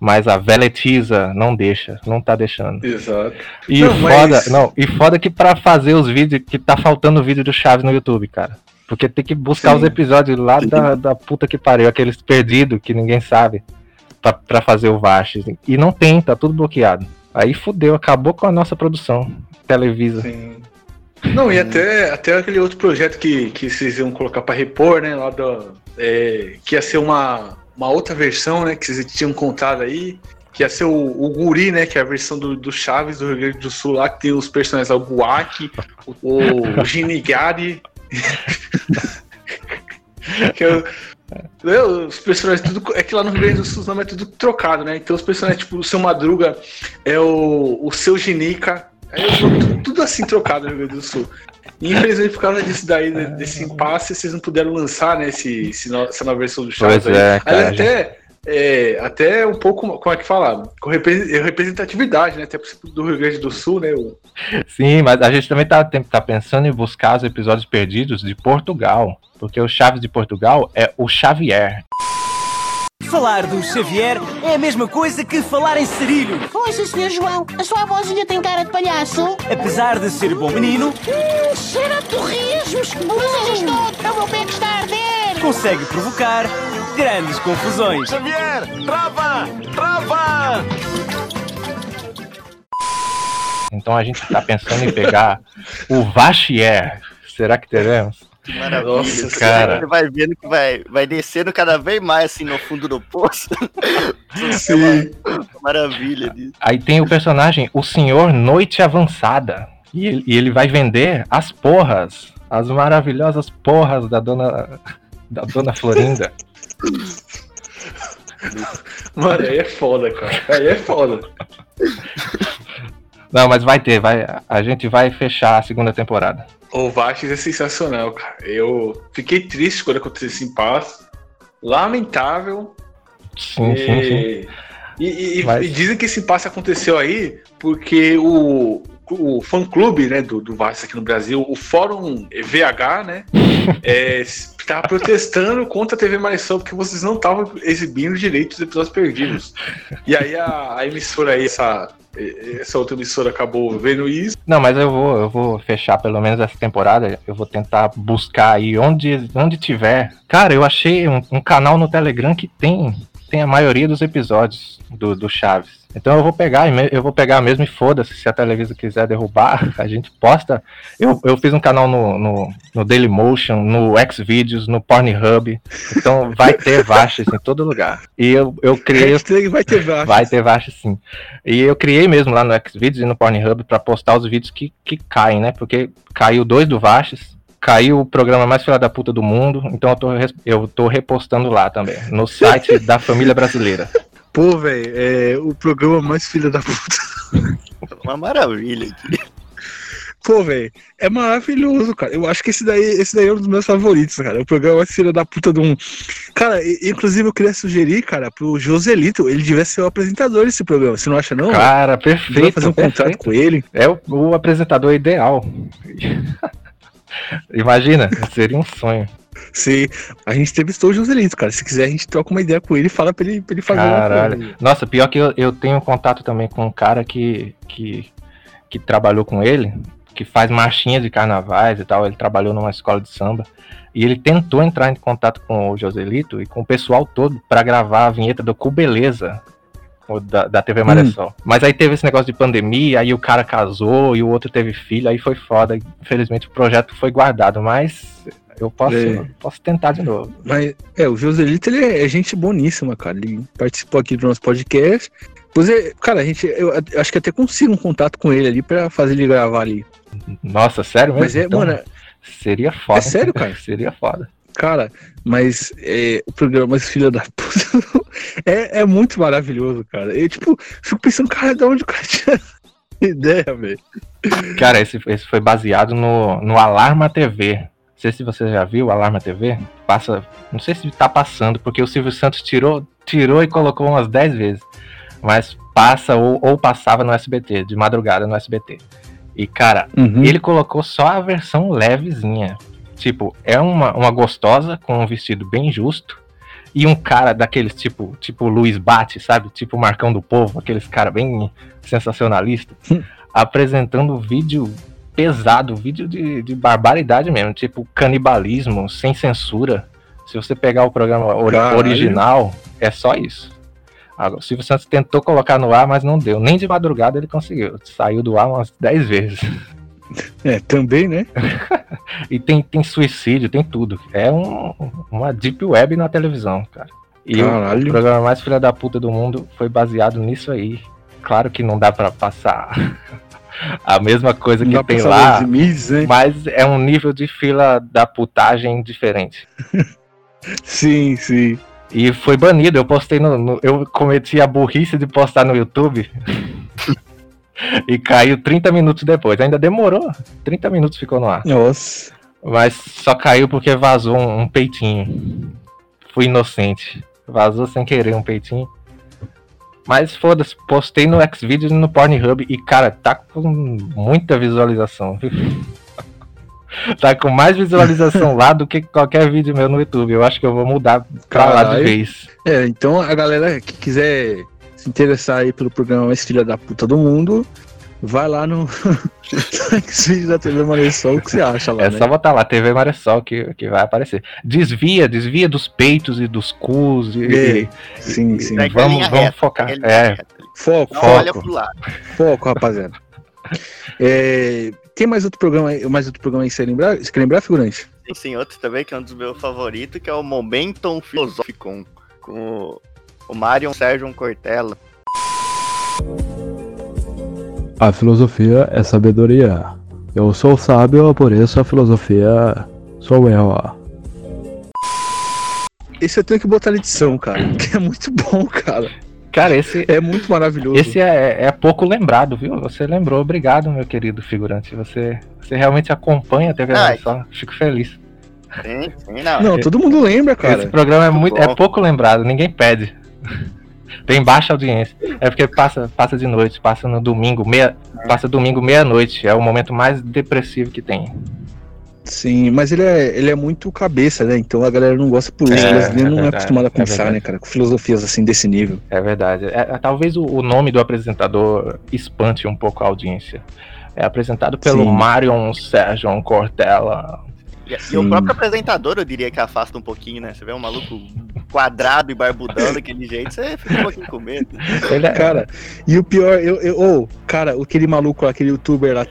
Mas a Veletiza não deixa, não tá deixando.
Exato.
E
Não, mas-
foda, não, e foda que pra fazer os vídeos, que tá faltando vídeo do Chaves no YouTube, cara. Porque tem que buscar
Sim.
os episódios lá da, da puta que pariu, aqueles perdidos que ninguém sabe, pra, pra fazer o Vashes. E não tem, tá tudo bloqueado. Aí fudeu, acabou com a nossa produção. Televisa.
Sim. Não, e até, até aquele outro projeto que, que vocês iam colocar pra repor, né? Lá do. é, que ia ser uma, uma outra versão, né? Que vocês tinham contado aí. Que ia ser o, o Guri, né? Que é a versão do, do Chaves do Rio Grande do Sul lá, que tem os personagens lá, o Buak, o, o Ginigari. que é o- né, os personagens tudo. É que lá no Rio Grande do Sul nomes é tudo trocado, né? Então os personagens, tipo, o seu Madruga é o, o seu Ginica. Aí nomes tudo, tudo assim trocado no Rio Grande do Sul. E infelizmente, por causa disso daí, né, desse impasse, vocês não puderam lançar, né, esse, esse no- essa nova versão do Chaves
Pois
aí.
é,
Aí
cara.
até, é, até um pouco, como é que fala? Com repre- representatividade, né? Até do Rio Grande do Sul, né? o-
Sim, mas a gente também tá, tá pensando em buscar os episódios perdidos de Portugal. Porque o Chaves de Portugal é o Xavier.
Falar do Xavier é a mesma coisa que falar em Cirílio.
Ouça, Sr. João, a sua avózinha tem cara de palhaço.
Apesar de ser bom menino,
Hum, cheira a torresmos. Mas eu já estou, o meu pé que está a arder.
consegue provocar grandes confusões.
Xavier, trava! Trava!
Então a gente tá pensando em pegar o Vachier. Será que teremos?
Que maravilha.
Nossa,
Você-
cara.
Você vai vendo que vai, vai descendo cada vez mais assim no fundo do poço.
Sim.
Maravilha disso.
Aí tem o personagem, o Senhor Noite Avançada. E ele, e ele vai vender as porras. As maravilhosas porras da dona. Da dona Florinda.
Mano, aí é foda, cara. Aí é foda.
Não, mas vai ter, vai. A gente vai fechar a segunda temporada.
O Vasques é sensacional, cara. Eu fiquei triste quando aconteceu esse impasse. Lamentável.
Sim, sim, sim.
E, e- e-
Mas-
e dizem que esse impasse aconteceu aí porque o, o fã-clube né, do, do Vasco aqui no Brasil, o Fórum VH, né, estava protestando contra a TV Marisol porque vocês não estavam exibindo direito os episódios perdidos. E aí a, a emissora aí, essa, essa outra emissora acabou vendo isso.
Não, mas eu vou, eu vou fechar pelo menos essa temporada. Eu vou tentar buscar aí onde, onde tiver. Cara, eu achei um, um canal no Telegram que tem, tem a maioria dos episódios do, do Chaves. Então eu vou pegar, eu vou pegar mesmo e foda-se, se a Televisa quiser derrubar, a gente posta. Eu, eu fiz um canal no, no, no Dailymotion, no Xvideos, no Pornhub. Então vai ter Vashes em todo lugar. E eu, eu criei.
Vai ter Vashes.
Vai ter Vashes sim. E eu criei mesmo lá no Xvideos e no Pornhub pra postar os vídeos que, que caem, né? Porque caiu dois do Vashes. Caiu o programa mais filha da puta do mundo, então eu tô, eu tô repostando lá também, no site da família brasileira.
Pô, velho, é o programa mais filha da puta.
Uma maravilha aqui.
Pô, velho, é maravilhoso, cara. Eu acho que esse daí, esse daí é um dos meus favoritos, cara. O programa mais filha da puta do mundo. Cara, e- inclusive eu queria sugerir, cara, pro Joselito, ele devia ser o apresentador desse programa. Você não acha, não?
Cara,
Vai
perfeito.
fazer um contrato
perfeito.
com ele.
É o, o apresentador ideal. Imagina, seria um sonho.
Sim, a gente entrevistou o Joselito, cara. Se quiser, a gente troca uma ideia com ele e fala pra ele, pra ele fazer uma coisa.
Caralho. Nossa, pior que eu, eu tenho contato também com um cara que, que, que trabalhou com ele, que faz marchinha de carnavais e tal. Ele trabalhou numa escola de samba. E ele tentou entrar em contato com o Joselito e com o pessoal todo pra gravar a vinheta do Cu Beleza. Da, da TV Maressol. Mas aí teve esse negócio de pandemia, aí o cara casou e o outro teve filho, aí foi foda. Infelizmente o projeto foi guardado, mas eu posso,
É.
posso tentar de novo.
Mas, é, o Joselito, ele é, é gente boníssima, cara. Ele participou aqui do nosso podcast. Pois é, cara, a gente, eu, eu acho que até consigo um contato com ele ali pra fazer ele gravar ali.
Nossa, sério mesmo?
Mas é,
Então,
mano,
Seria foda.
É sério, cara?
Seria foda.
Cara, mas é, o programa filha da puta é, é muito maravilhoso, cara. Eu, tipo, fico pensando, cara, de onde o cara tinha ideia, velho?
Cara, esse, esse foi baseado no, no Alarma TV. Não sei se você já viu o Alarma TV. Passa. Não sei se tá passando, porque o Silvio Santos tirou, tirou e colocou umas 10 vezes. Mas passa ou, ou passava no SBT, de madrugada no SBT. E, cara,
Uhum.
ele colocou só a versão levezinha. Tipo, é uma, uma gostosa com um vestido bem justo. E um cara daqueles tipo, tipo Luiz Bate, sabe? Tipo Marcão do Povo, aqueles cara bem sensacionalista, apresentando vídeo pesado, vídeo de, de barbaridade mesmo, tipo canibalismo, sem censura. Se você pegar o programa ori-
Caralho.
original, é só isso. Agora, o Silvio Santos tentou colocar no ar, mas não deu. Nem de madrugada ele conseguiu. Saiu do ar umas 10 vezes.
É, também, né?
E tem, tem suicídio, tem tudo. É um, uma deep web na televisão, cara. E o,
Caralho.
o programa mais filha da puta do mundo foi baseado nisso aí. Claro que não dá pra passar a mesma coisa que tem lá,
né?
mas é um nível de fila da putagem diferente.
Sim, sim.
E foi banido, eu postei no, no- Eu cometi a burrice de postar no YouTube. e caiu 30 minutos depois. Ainda demorou. 30 minutos ficou no ar.
Nossa.
Mas só caiu porque vazou um, um peitinho. Fui inocente. Vazou sem querer um peitinho. Mas foda-se, postei no Xvideos e no Pornhub e, cara, tá com muita visualização. tá com mais visualização lá do que qualquer vídeo meu no YouTube. Eu acho que eu vou mudar pra lá de
Caralho.
vez.
É, então a galera que quiser se interessar aí pelo programa mais filha da puta do mundo, vai lá no vídeo da TV Maressol, o que você acha lá,
É
né?
só botar lá, TV Maressol, que, que vai aparecer. Desvia, desvia dos peitos e dos cus. E, e-
sim, sim.
A
vamos, vamos
reta,
focar. É.
Foco,
Não
foco.
olha pro lado.
Foco, rapaziada. É, tem mais outro programa aí, mais outro programa aí que você lembrar? Você quer lembrar, figurante?
Tem sim outro também, que é um dos meus favoritos, que é o Momentum Filosófico, com o, o Marion Sérgio Cortella.
A filosofia é sabedoria. Eu sou sábio, por isso a filosofia sou eu.
Esse eu tenho que botar na edição, cara, que é muito bom, cara.
Cara, esse,
É muito maravilhoso.
esse é, é pouco lembrado, viu? Você lembrou. Obrigado, meu querido figurante. Você, você realmente acompanha a TV
Ah,
Maressol. Fico feliz.
Sim, sim, não.
Não, todo mundo lembra, cara.
Esse programa é muito, é
bom.
pouco lembrado, ninguém pede. Tem baixa audiência. É porque passa, passa de noite, passa no domingo, meia, passa domingo meia-noite. É o momento mais depressivo que tem.
Sim, mas ele é, ele é muito cabeça, né? Então a galera não gosta por isso.
É,
o brasileiro
é
não é
verdade,
acostumado a
é
pensar,
verdade.
né, cara? Com filosofias assim desse nível.
É verdade. É, é, talvez o, o nome do apresentador espante um pouco a audiência. É apresentado pelo
Sim.
Marion Sérgio Cortella.
E, e o próprio apresentador, eu diria que afasta um pouquinho, né? Você vê um maluco quadrado e barbudão daquele jeito, você fica um pouquinho com medo.
Ele é-
Cara, e o pior, eu, eu ô, cara, aquele maluco, lá, aquele youtuber lá,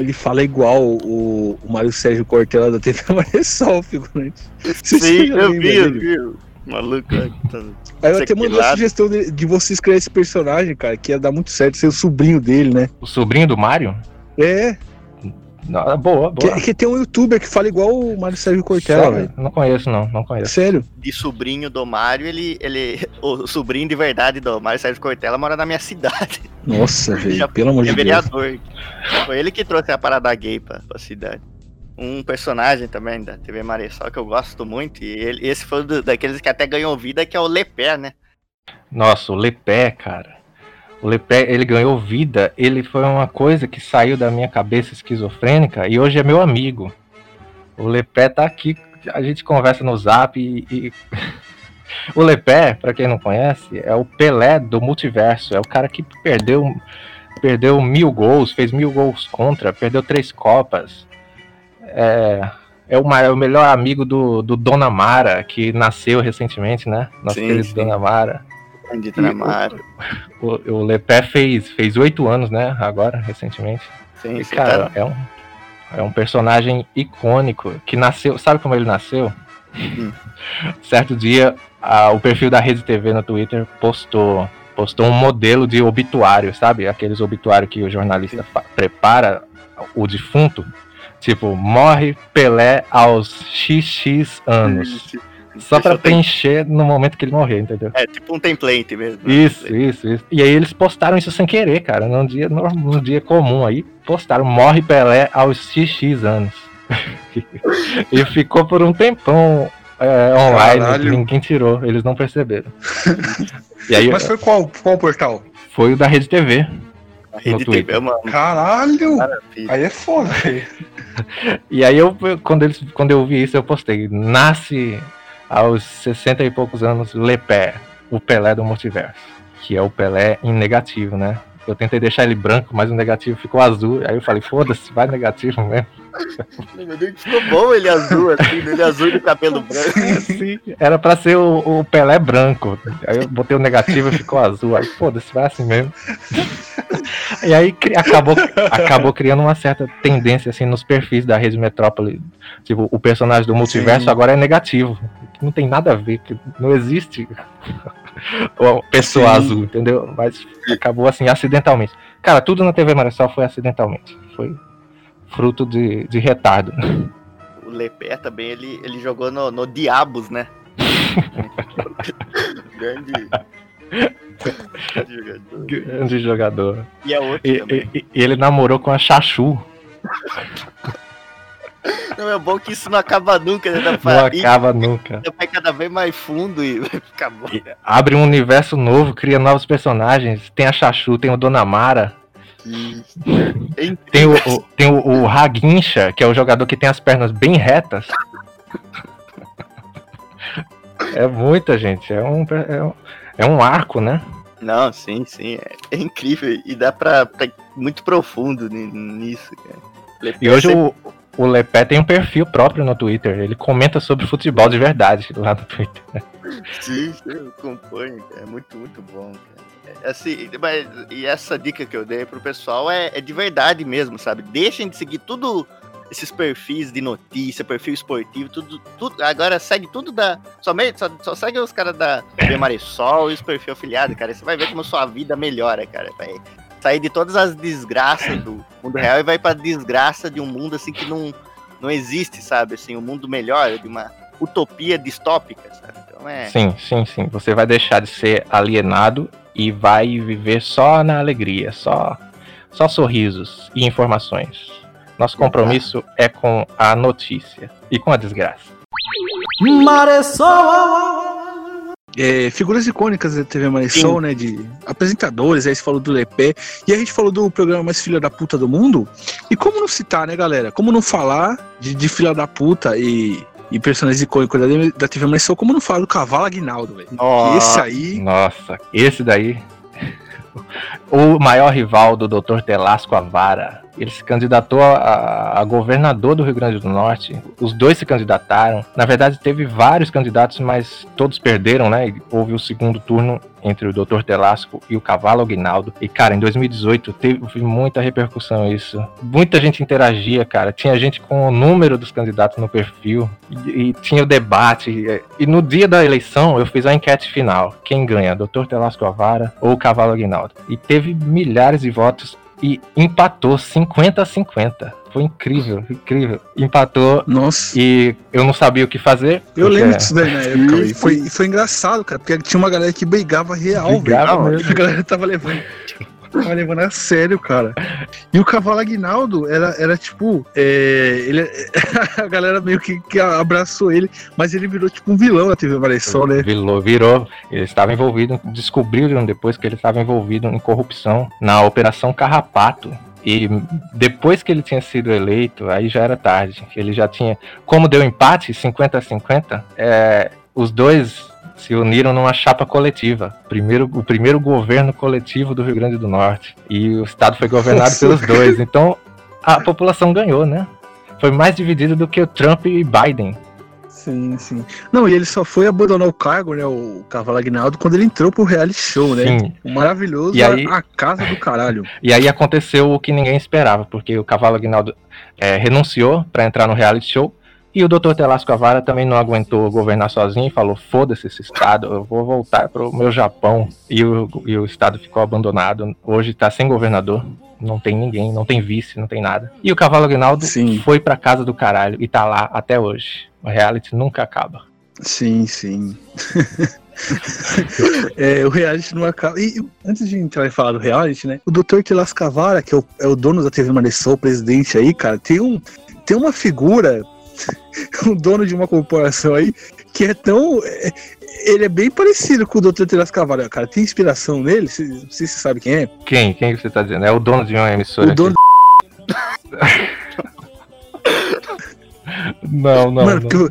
ele fala igual o, o Mário Sérgio Cortella da TV Maressol, figurante. Vocês
Sim, eu vi, eu Maluco. né, tá-
Aí eu até mandei a sugestão de, de você escrever esse personagem, cara, que ia dar muito certo, ser o sobrinho dele, né?
O sobrinho do Mário?
É,
Não, boa, boa.
que, que tem um youtuber que fala igual o Mário Sérgio Cortella, velho.
Não conheço, não, não conheço.
Sério?
De sobrinho do Mário, ele, ele. O sobrinho de verdade do Mário Sérgio Cortella mora na minha cidade.
Nossa, velho,
Já-
pelo amor
é
de Deus.
vereador. Foi ele que trouxe a parada gay pra, pra cidade. Um personagem também da TV Maressol que eu gosto muito. E ele- esse foi um do- daqueles que até ganhou vida, que é o Lepé, né?
Nossa, o Lepé, cara. O Lepé, ele ganhou vida. Ele foi uma coisa que saiu da minha cabeça esquizofrênica e hoje é meu amigo. O Lepé tá aqui, a gente conversa no zap e. e- O Lepé, pra quem não conhece, é o Pelé do multiverso. É o cara que perdeu, perdeu mil gols, fez mil gols contra, perdeu três Copas. É, é o, ma- é o melhor amigo do, do Dona Mara, que nasceu recentemente, né? Nosso
Sim,
querido
sim.
Dona Mara.
De
E
Tramaro.
O, o Lepé fez fez oito anos, né? Agora, recentemente.
Sim,
E, cara,
tá-
é um, é um personagem icônico que nasceu. Sabe como ele nasceu?
Hum.
Certo dia, a- o perfil da Rede TV no Twitter postou postou um modelo de obituário, sabe? Aqueles obituários que o jornalista prepara o defunto. Tipo, morre Pelé aos XX anos. Só
ter-
preencher no momento que ele morrer, entendeu?
É tipo um template mesmo. né?
Isso, isso, isso. E aí eles postaram isso sem querer, cara. Num dia, num, num dia comum aí, postaram Morre Pelé aos XX anos. e ficou por um tempão é, online,
Caralho.
ninguém tirou, eles não perceberam. E aí
Mas foi qual, qual portal?
foi o da Rede TV.
A Rede. TV, mano.
Caralho!
Maravilha.
Aí é foda, velho.
E aí eu, quando, eles, quando eu vi isso, eu postei. Nasce aos 60 e poucos anos Lepé, o Pelé do multiverso. Que é o Pelé em negativo, né? Eu tentei deixar ele branco, mas o negativo ficou azul. Aí eu falei, foda-se, vai negativo mesmo.
Meu Deus, ficou bom ele azul, assim, ele azul de cabelo branco.
Sim, era pra ser o, o Pelé branco. Aí eu botei o negativo e ficou azul. Aí foda-se, vai assim mesmo. E aí acabou, acabou criando uma certa tendência assim nos perfis da Rede Metrópole. Tipo, o personagem do multiverso
Sim.
agora é negativo. Que não tem nada a ver, que não existe o- pessoa
Sim.
azul, entendeu? Mas acabou assim, acidentalmente. Cara, tudo na TV Maressol foi acidentalmente. Foi fruto de, de retardo.
O Lepé também, ele, ele jogou no, no Diabos, né? Grande. grande jogador.
Grande jogador.
E é
E, e- e ele namorou com a Chachu.
Não, é bom que isso não acaba nunca, né?
Não
pra-
acaba nunca.
Vai cada vez mais fundo e vai ficar bom.
Abre um universo novo, cria novos personagens. Tem a Chachu, tem o Dona Mara. Tem o, o- tem o, o que é o jogador que tem as pernas bem retas. É muita gente, é um, é um, é um arco, né?
Não, sim, sim. É, é incrível. E dá pra, pra ir muito profundo ni- nisso, cara. Lepé
E hoje o, o Lepé tem um perfil próprio no Twitter. Ele comenta sobre futebol de verdade lá no Twitter.
Sim, eu acompanho. É muito, muito bom, cara. É, Assim, mas, e essa dica que eu dei pro pessoal é, é de verdade mesmo, sabe? Deixem de seguir tudo esses perfis de notícia, perfil esportivo, tudo, tudo agora segue tudo da. Somente, só, só segue os caras da Marisol e os perfil afiliado, cara. Você vai ver como sua vida melhora, cara. Vai sair de todas as desgraças do mundo real e vai pra desgraça de um mundo assim que não, não existe, sabe? Assim, um mundo melhor, de uma utopia distópica, sabe? Então é.
Sim, sim, sim. Você vai deixar de ser alienado e vai viver só na alegria, só, só sorrisos e informações. Nosso compromisso é com a notícia e com a desgraça.
Maressol!
É, figuras icônicas da TV Marisol, né? De apresentadores, aí você falou do Lepé. E a gente falou do programa mais filha da puta do mundo. E como não citar, né, galera? Como não falar de, de filha da puta e, e personagens icônicos da, da TV Marisol, como não falar do Cavalo Aguinaldo, velho?
Nossa.
Esse aí.
Nossa, esse daí. O maior rival do Dr. Telasco Avara. Ele se candidatou a, a governador do Rio Grande do Norte. Os dois se candidataram. Na verdade, teve vários candidatos, mas todos perderam, né? Houve o segundo turno entre o Dr. Telasco e o Cavalo Aguinaldo. E, cara, em 2018 teve muita repercussão isso. Muita gente interagia, cara. Tinha gente com o número dos candidatos no perfil. E, e tinha o debate. E, no dia da eleição, eu fiz a enquete final. Quem ganha, Dr. Telasco Avara ou Cavalo Aguinaldo? E teve milhares de votos e empatou 50 a 50. Foi incrível, incrível. Empatou.
Nossa.
E eu não sabia o que fazer.
Eu lembro disso daí na época. E foi, foi engraçado, cara, porque tinha uma galera que brigava real,
Brigava
velho.
mesmo.
A galera tava levando. Tava levando a sério, cara. E o cavalo Aguinaldo era, era tipo. é, ele, a galera meio que, que abraçou ele, mas ele virou tipo um vilão na TV Maressol, né?
Virou, virou. Ele estava envolvido, descobriram depois que ele estava envolvido em corrupção na Operação Carrapato. E depois que ele tinha sido eleito, aí já era tarde. Ele já tinha. Como deu empate, 50 a 50, é, os dois se uniram numa chapa coletiva. Primeiro, o primeiro governo coletivo do Rio Grande do Norte. E o estado foi governado
Nossa.
pelos dois. Então a população ganhou, né? Foi mais dividido do que o Trump e Biden.
Sim, sim. Não, e ele só foi abandonar o cargo, né? O Cavalo Aguinaldo, quando ele entrou pro reality show, né?
Sim.
O maravilhoso
E aí-
a casa do caralho.
E aí aconteceu o que ninguém esperava, porque o Cavalo Aguinaldo é, renunciou para entrar no reality show e o Dr. Telasco Avara também não aguentou governar sozinho e falou: foda-se esse estado, eu vou voltar pro meu Japão. E o, e o estado ficou abandonado. Hoje tá sem governador, não tem ninguém, não tem vice, não tem nada. E o Cavalo Aguinaldo
Sim.
foi pra casa do caralho e tá lá até hoje. O reality nunca acaba.
Sim, sim. É, o reality não acaba. E antes de entrar e falar do reality, né? O Dr. Telas Cavara, que é o, é o dono da TV Maressol, o presidente aí, cara, tem, um, tem uma figura, um dono de uma corporação aí, que é tão. é, ele é bem parecido com o Dr. Telas Cavara, cara. Tem inspiração nele? Cê- Não sei se você sabe quem é.
Quem? Quem que você tá dizendo? É o dono de uma emissora.
O dono
aqui. Não, não.
Mano,
não.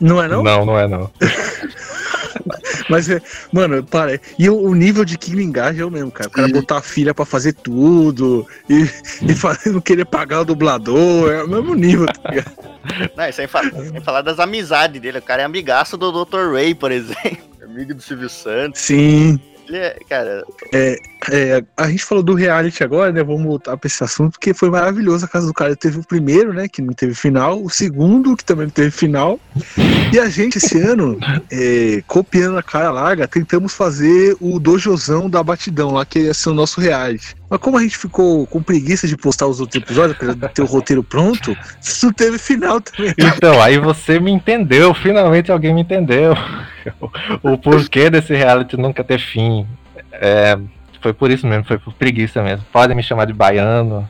Não é não?
Não, não é não.
Mas, é, mano, para. E o, o nível de que me engaja é o mesmo, cara. O cara botar a filha pra fazer tudo e, e fazer, não querer pagar o dublador. É o mesmo nível, tá ligado?
Não, sem, fa- sem falar das amizades dele. O cara é amigaço do Dr. Ray, por exemplo. Amigo do Silvio Santos.
Sim.
Ele é, cara,
É, é, a gente falou do reality agora, né? Vamos voltar pra esse assunto, porque foi maravilhoso a casa do cara. Teve o primeiro, né? Que não teve final, o segundo, que também não teve final. E a gente, esse ano, é, copiando a cara larga, tentamos fazer o dojozão da batidão lá, que ia ser o nosso reality. Mas como a gente ficou com preguiça de postar os outros episódios, apesar de ter o roteiro pronto, isso não teve final também.
Então, aí você me entendeu, finalmente alguém me entendeu. O porquê desse reality nunca ter fim. É, foi por isso mesmo, foi por preguiça mesmo. Podem me chamar de baiano,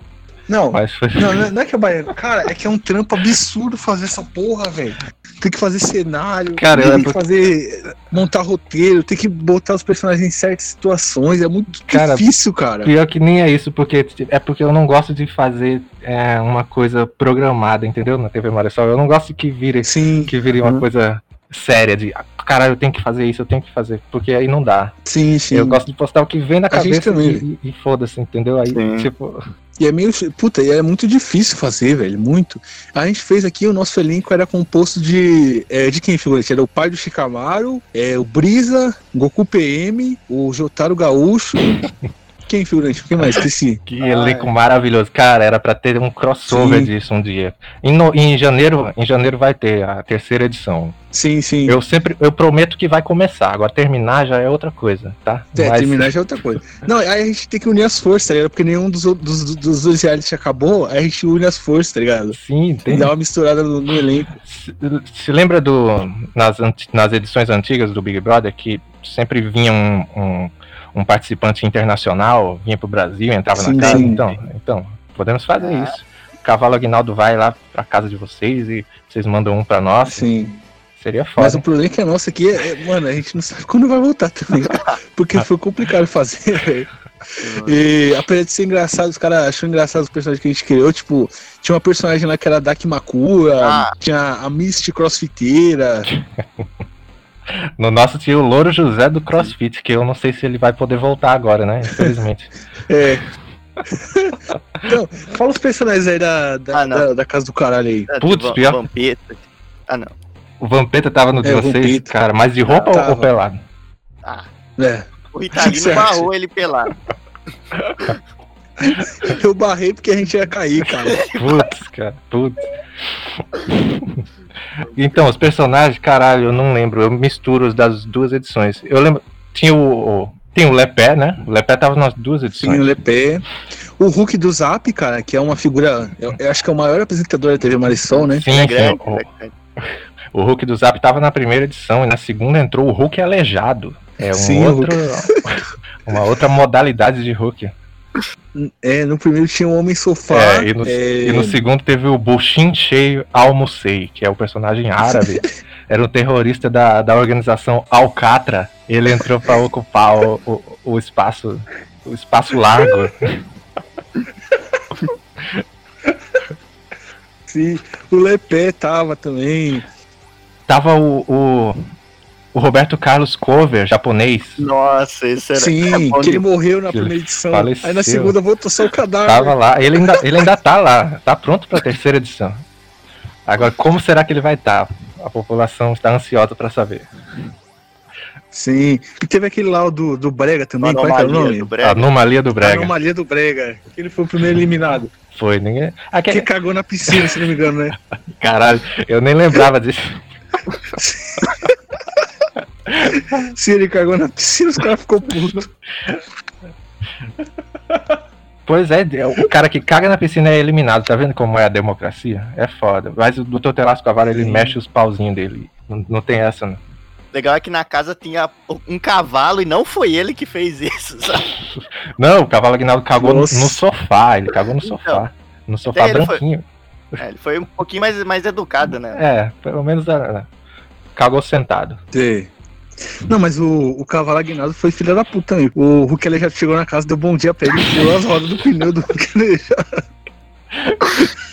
Não,
foi.
Não, não é- não é que é baiano. Cara, é que é um trampo absurdo fazer essa porra, velho. Tem que fazer cenário,
Cara,
tem que fazer. montar roteiro, tem que botar os personagens em certas situações. É muito
Cara,
difícil, cara.
Pior que nem é isso, porque é porque eu não gosto de fazer é, uma coisa programada, entendeu? Na TV Maressol. Eu não gosto que vire,
Sim.
que vire uma coisa séria de "Ah, caralho, eu tenho que fazer isso, eu tenho que fazer. Porque aí não dá.
Sim, sim.
Eu gosto de postar o que vem na cabeça e, e foda-se, entendeu? Aí,
Sim.
tipo.
E é meio. Puta, e é muito difícil fazer, velho. Muito. A gente fez aqui, o nosso elenco era composto de. é, de quem, figurante? Era o pai do Shikamaru, é, o Brisa, Goku PM, o Jotaro Gaúcho. Quem, figurante? Quem mais? Esqueci.
Que elenco maravilhoso. Cara, era pra ter um crossover
Sim.
disso um dia. Em, no- em janeiro, em janeiro vai ter a terceira edição.
Sim, sim.
Eu sempre, eu prometo que vai começar. Agora terminar já é outra coisa, tá?
É,
Mas-
terminar já é outra coisa. Não, aí a gente tem que unir as forças, tá ligado? Porque nenhum dos, dos, dos dois reality acabou, aí a gente une as forças, tá ligado?
Sim, tem.
Dá uma misturada no, no elenco.
Se, se lembra do nas, nas edições antigas do Big Brother que sempre vinha um, um, um participante internacional, vinha pro Brasil, entrava
Sim,
na casa.
sim.
Então, então, podemos fazer
Ah.
isso. O Cavalo Aguinaldo vai lá pra casa de vocês e vocês mandam um pra nós.
Sim.
Seria foda.
Mas o problema é que a nossa aqui é, é- mano, a gente não sabe quando vai voltar também. Porque foi complicado fazer, velho. E apesar de ser engraçado, os caras acham engraçado os personagens que a gente criou. Tipo, tinha uma personagem lá que era a Daki Makura,
Ah.
tinha a Misty Crossfiteira.
No nosso tinha o Louro José do CrossFit, que eu não sei se ele vai poder voltar agora, né? Infelizmente.
É. Então, fala os personagens aí da, da,
Ah,
da, da casa do caralho aí.
É,
Putz, pior.
Vampeta. Ah, não.
O Vampeta tava no de
É, o
vocês,
Vampeta.
cara, mas de roupa ou- ou
Tava.
pelado?
Ah,
É.
o
você
barrou ele pelado.
Eu barrei porque a gente ia cair, cara.
Putz, cara, putz. Então, os personagens, caralho, eu não lembro. Eu misturo os das duas edições. Eu lembro. Tinha o. tem o Lepé, né? O Lepé tava nas duas edições.
Sim, o Lepé. O Hulk do Zap, cara, que é uma figura. Eu, eu acho que é o maior apresentador da TV Marisol, né?
Sim,
é
sim,
grande,
o, o Hulk do Zap tava na primeira edição e na segunda entrou o Hulk aleijado. É um
Sim,
outro, uma outra modalidade de Hulk.
É, no primeiro tinha o Homem Sofá.
É, e, no,
é,
e no segundo teve o Bushin Cheio Almocei, que é o personagem árabe. Era um terrorista da, da organização Alcatra. Ele entrou para ocupar o, o, o espaço o espaço largo.
Sim, o Lepé tava também.
Tava o, o, o Roberto Carlos Cover, japonês.
Nossa, esse era.
Sim, que ele morreu na primeira edição.
faleceu.
Aí na segunda voltou só o cadáver.
Tava lá. Ele ainda, ele ainda tá lá. Tá pronto pra terceira edição. Agora, como será que ele vai estar? A população está ansiosa para saber.
Sim. E teve aquele lá o do, do Brega também. Qual é que é o
Anomalia
nome?
do
A
Brega.
anomalia do Brega.
Anomalia do Brega. Que ele foi o primeiro eliminado.
Foi, ninguém. Que-
Que cagou na piscina, se não me engano, né?
Caralho, eu nem lembrava disso.
Se ele cagou na piscina, os caras ficou puto.
Pois é, o cara que caga na piscina é eliminado, tá vendo como é a democracia? É foda. Mas o Dr. Telasco Cavalo, ele mexe os pauzinhos dele. Não, não tem essa, não.
Legal é que na casa tinha um cavalo e não foi ele que fez isso, sabe?
Não, o Cavalo Aguinaldo cagou no, no sofá, ele cagou no sofá. No sofá
É, ele foi-
branquinho.
É, ele foi um pouquinho mais, mais educado, né?
É, pelo menos ah, cagou sentado.
Sim. Não, mas o, o cavalo Aguinaldo foi filha da puta também. O Hulk Aleijado chegou na casa, deu bom dia pra ele e tirou as rodas do pneu do Hulk.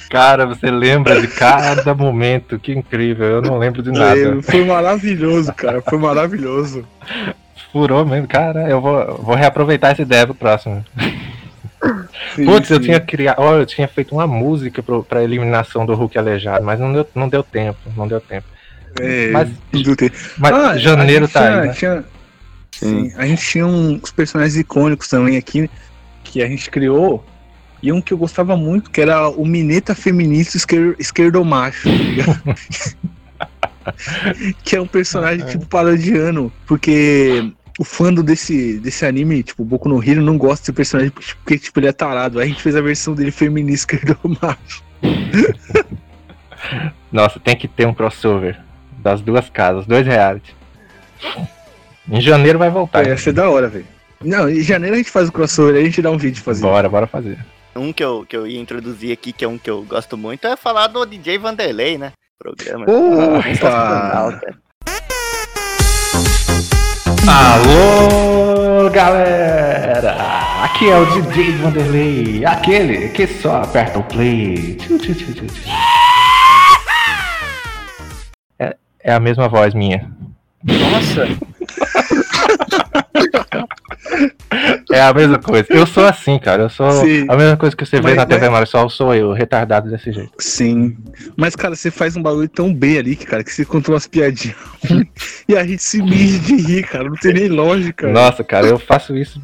Cara, você lembra de cada momento, que incrível, eu não lembro de nada.
É, Foi maravilhoso, cara. Foi maravilhoso.
Furou mesmo, cara, eu vou, vou reaproveitar essa ideia pro próximo.
Sim,
Putz, eu
sim.
tinha criado. Olha, eu tinha feito uma música pro, pra eliminação do Hulk aleijado, mas não deu, não deu tempo, não deu tempo.
É,
Mas- Mas
Ah,
janeiro tá
tinha,
aí, né?
tinha- sim, a gente tinha uns personagens icônicos também aqui que a gente criou. E um que eu gostava muito, que era o Mineta Feminista esquer, Esquerdomacho. tá que é um personagem tipo parodiano, porque o fandom desse, desse anime, tipo, Boku no Hero, não gosta desse personagem porque, porque, tipo, ele é tarado. Aí a gente fez a versão dele feminista esquerdomacho.
Nossa, tem que ter um crossover das duas casas, dois reality. Em janeiro vai voltar.
Pô, ia ser da hora, velho. Não, em janeiro a gente faz o crossover, a gente dá um vídeo fazendo.
Bora, bora fazer.
Um que eu, que eu ia introduzir aqui, que é um que eu gosto muito, é falar do DJ Vanderlei, né? Programa.
Opa!
Alô, galera! Aqui é o DJ Vanderlei, aquele que só aperta o play. Tchu, tchu, tchu, tchu, tchu. É, a mesma voz minha.
Nossa,
É a mesma coisa. Eu sou assim, cara. Eu sou
Sim.
a mesma coisa que você vê
Mas-
na TV
mas-
Marisol, sou eu, retardado desse jeito.
Sim. Mas, cara, você faz um bagulho tão bem ali, que, cara, que você contou umas piadinhas. e a gente se mija de rir, cara. Não tem nem lógica.
Nossa, cara, eu faço isso,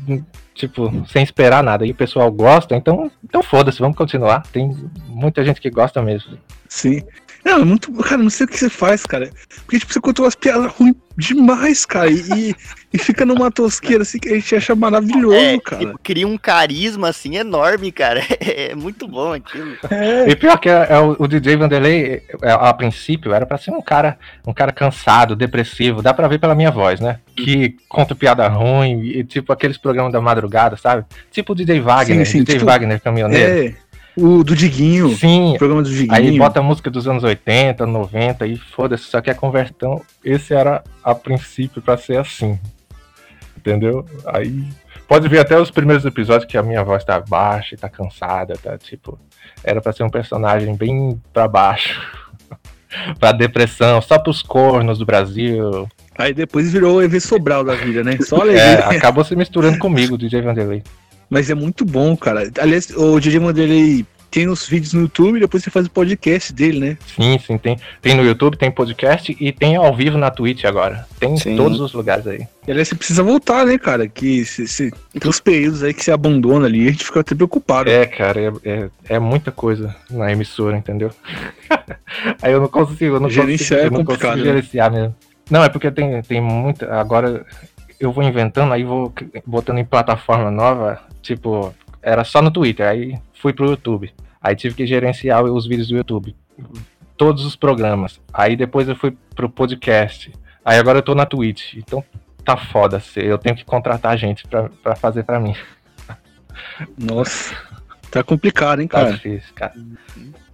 tipo, sem esperar nada. E o pessoal gosta, então, então foda-se, vamos continuar. Tem muita gente que gosta mesmo.
Sim. Não, é muito. Cara, não sei o que você faz, cara. Porque, tipo, você contou umas piadas ruins demais, cara. E, e fica numa tosqueira assim que a gente acha maravilhoso,
é,
cara.
tipo, cria um carisma assim enorme, cara. É, muito bom aquilo.
É.
E pior que é, é o, o DJ Vanderlei, é, a princípio, era pra ser um cara, um cara cansado, depressivo, dá pra ver pela minha voz, né? Que conta piada ruim, e tipo aqueles programas da madrugada, sabe? Tipo o DJ Wagner,
Sim, sim,
DJ
tipo,
Wagner caminhoneiro.
É. O do Diguinho.
Sim,
O programa do Diguinho.
Aí bota a música dos anos 80, 90 e foda-se, só que a conversão, esse era a princípio pra ser assim. Entendeu? Aí pode ver até os primeiros episódios que a minha voz tá baixa, tá cansada, tá tipo, era pra ser um personagem bem pra baixo. pra depressão, só pros cornos do Brasil.
Aí depois virou o EV Sobral da vida, né? Só
É,
alegria.
acabou se misturando comigo, DJ Vanderlei.
Mas é muito bom, cara. Aliás, o DJ Vanderlei tem os vídeos no YouTube e depois você faz o podcast dele, né?
Sim, sim, tem, tem no YouTube, tem podcast e tem ao vivo na Twitch agora. Tem
Sim.
em todos os lugares aí.
E aliás, você precisa voltar, né, cara? Que se, se- tem uns períodos aí que você abandona ali, a gente fica até preocupado.
É, cara, é, é, é muita coisa na emissora, entendeu? aí eu não consigo, eu não
Gerenciar
consigo,
é
eu não
complicado,
consigo
né?
gerenciar mesmo. Não, é porque tem, tem muita. Agora eu vou inventando, aí vou botando em plataforma nova, tipo, era só no Twitter, aí fui pro YouTube. Aí tive que gerenciar os vídeos do YouTube. Todos os programas. Aí depois eu fui pro podcast. Aí agora eu tô na Twitch. Então tá foda. cê- Eu tenho que contratar gente pra, pra fazer pra mim.
Nossa, tá complicado, hein,
Tá
cara?
difícil, cara.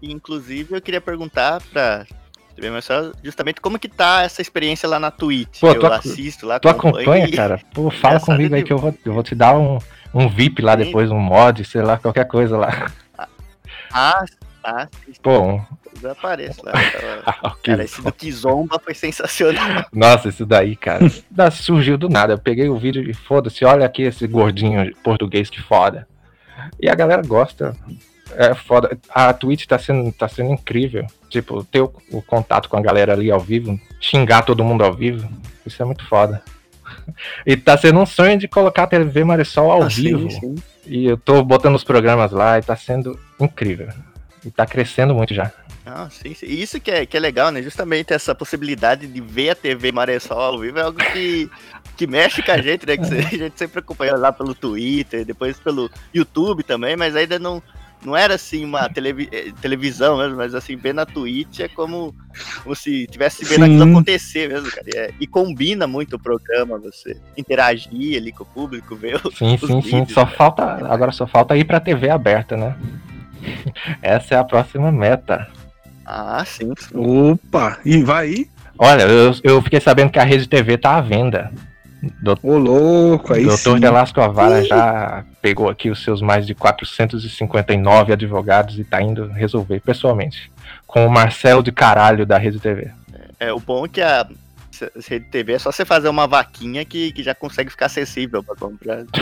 Inclusive, eu queria perguntar pra TV Marcelo justamente como que tá essa experiência lá na Twitch.
Pô,
eu
tu,
assisto lá,
tu acompanha,
e-
cara? Pô, fala comigo aí que eu vou, eu vou te dar um, um VIP lá
Sim.
depois, um mod, sei lá, qualquer coisa lá.
Ah, ah,
Pô, um-
eu apareço lá.
Ah,
Tava...
ok.
Cara, esse do Kizomba foi sensacional.
nossa, isso daí, cara, da- surgiu do nada. Eu peguei o vídeo e foda-se, olha aqui esse gordinho português que foda. E a galera gosta. É foda. A Twitch tá sendo, tá sendo incrível. Tipo, ter o, o contato com a galera ali ao vivo, xingar todo mundo ao vivo. Isso é muito foda. E tá sendo um sonho de colocar a TV Marisol ao
Ah, sim,
vivo.
sim.
E eu tô botando os programas lá e tá sendo incrível. E tá crescendo muito já.
Ah, sim, sim. E Isso que é, que é legal, né? Justamente essa possibilidade de ver a TV Maressol ao vivo é algo que, que mexe com a gente, né? Que a gente sempre acompanha lá pelo Twitter, depois pelo YouTube também, mas ainda não, não era assim uma televi- eh, televisão mesmo, mas assim, ver na Twitch é como, como se tivesse vendo
Sim.
aquilo acontecer mesmo, cara. E, é- e combina muito o programa, você interagir ali com o público, ver os,
Sim,
os
sim, sim.
vídeos,
Só
né?
falta. Agora só falta ir pra TV aberta, né? Essa é a próxima meta.
Ah, sim. sim.
Opa, e vai aí?
Olha, eu, eu fiquei sabendo que a Rede TV tá à venda. Do,
Ô, louco, aí
Doutor
sim.
Delasco Avara já pegou aqui os seus mais de 459 advogados e tá indo resolver pessoalmente. Com o Marcelo de Caralho da Rede TV.
É, o bom é que a Rede TV é só você fazer uma vaquinha que, que já consegue ficar acessível pra comprar.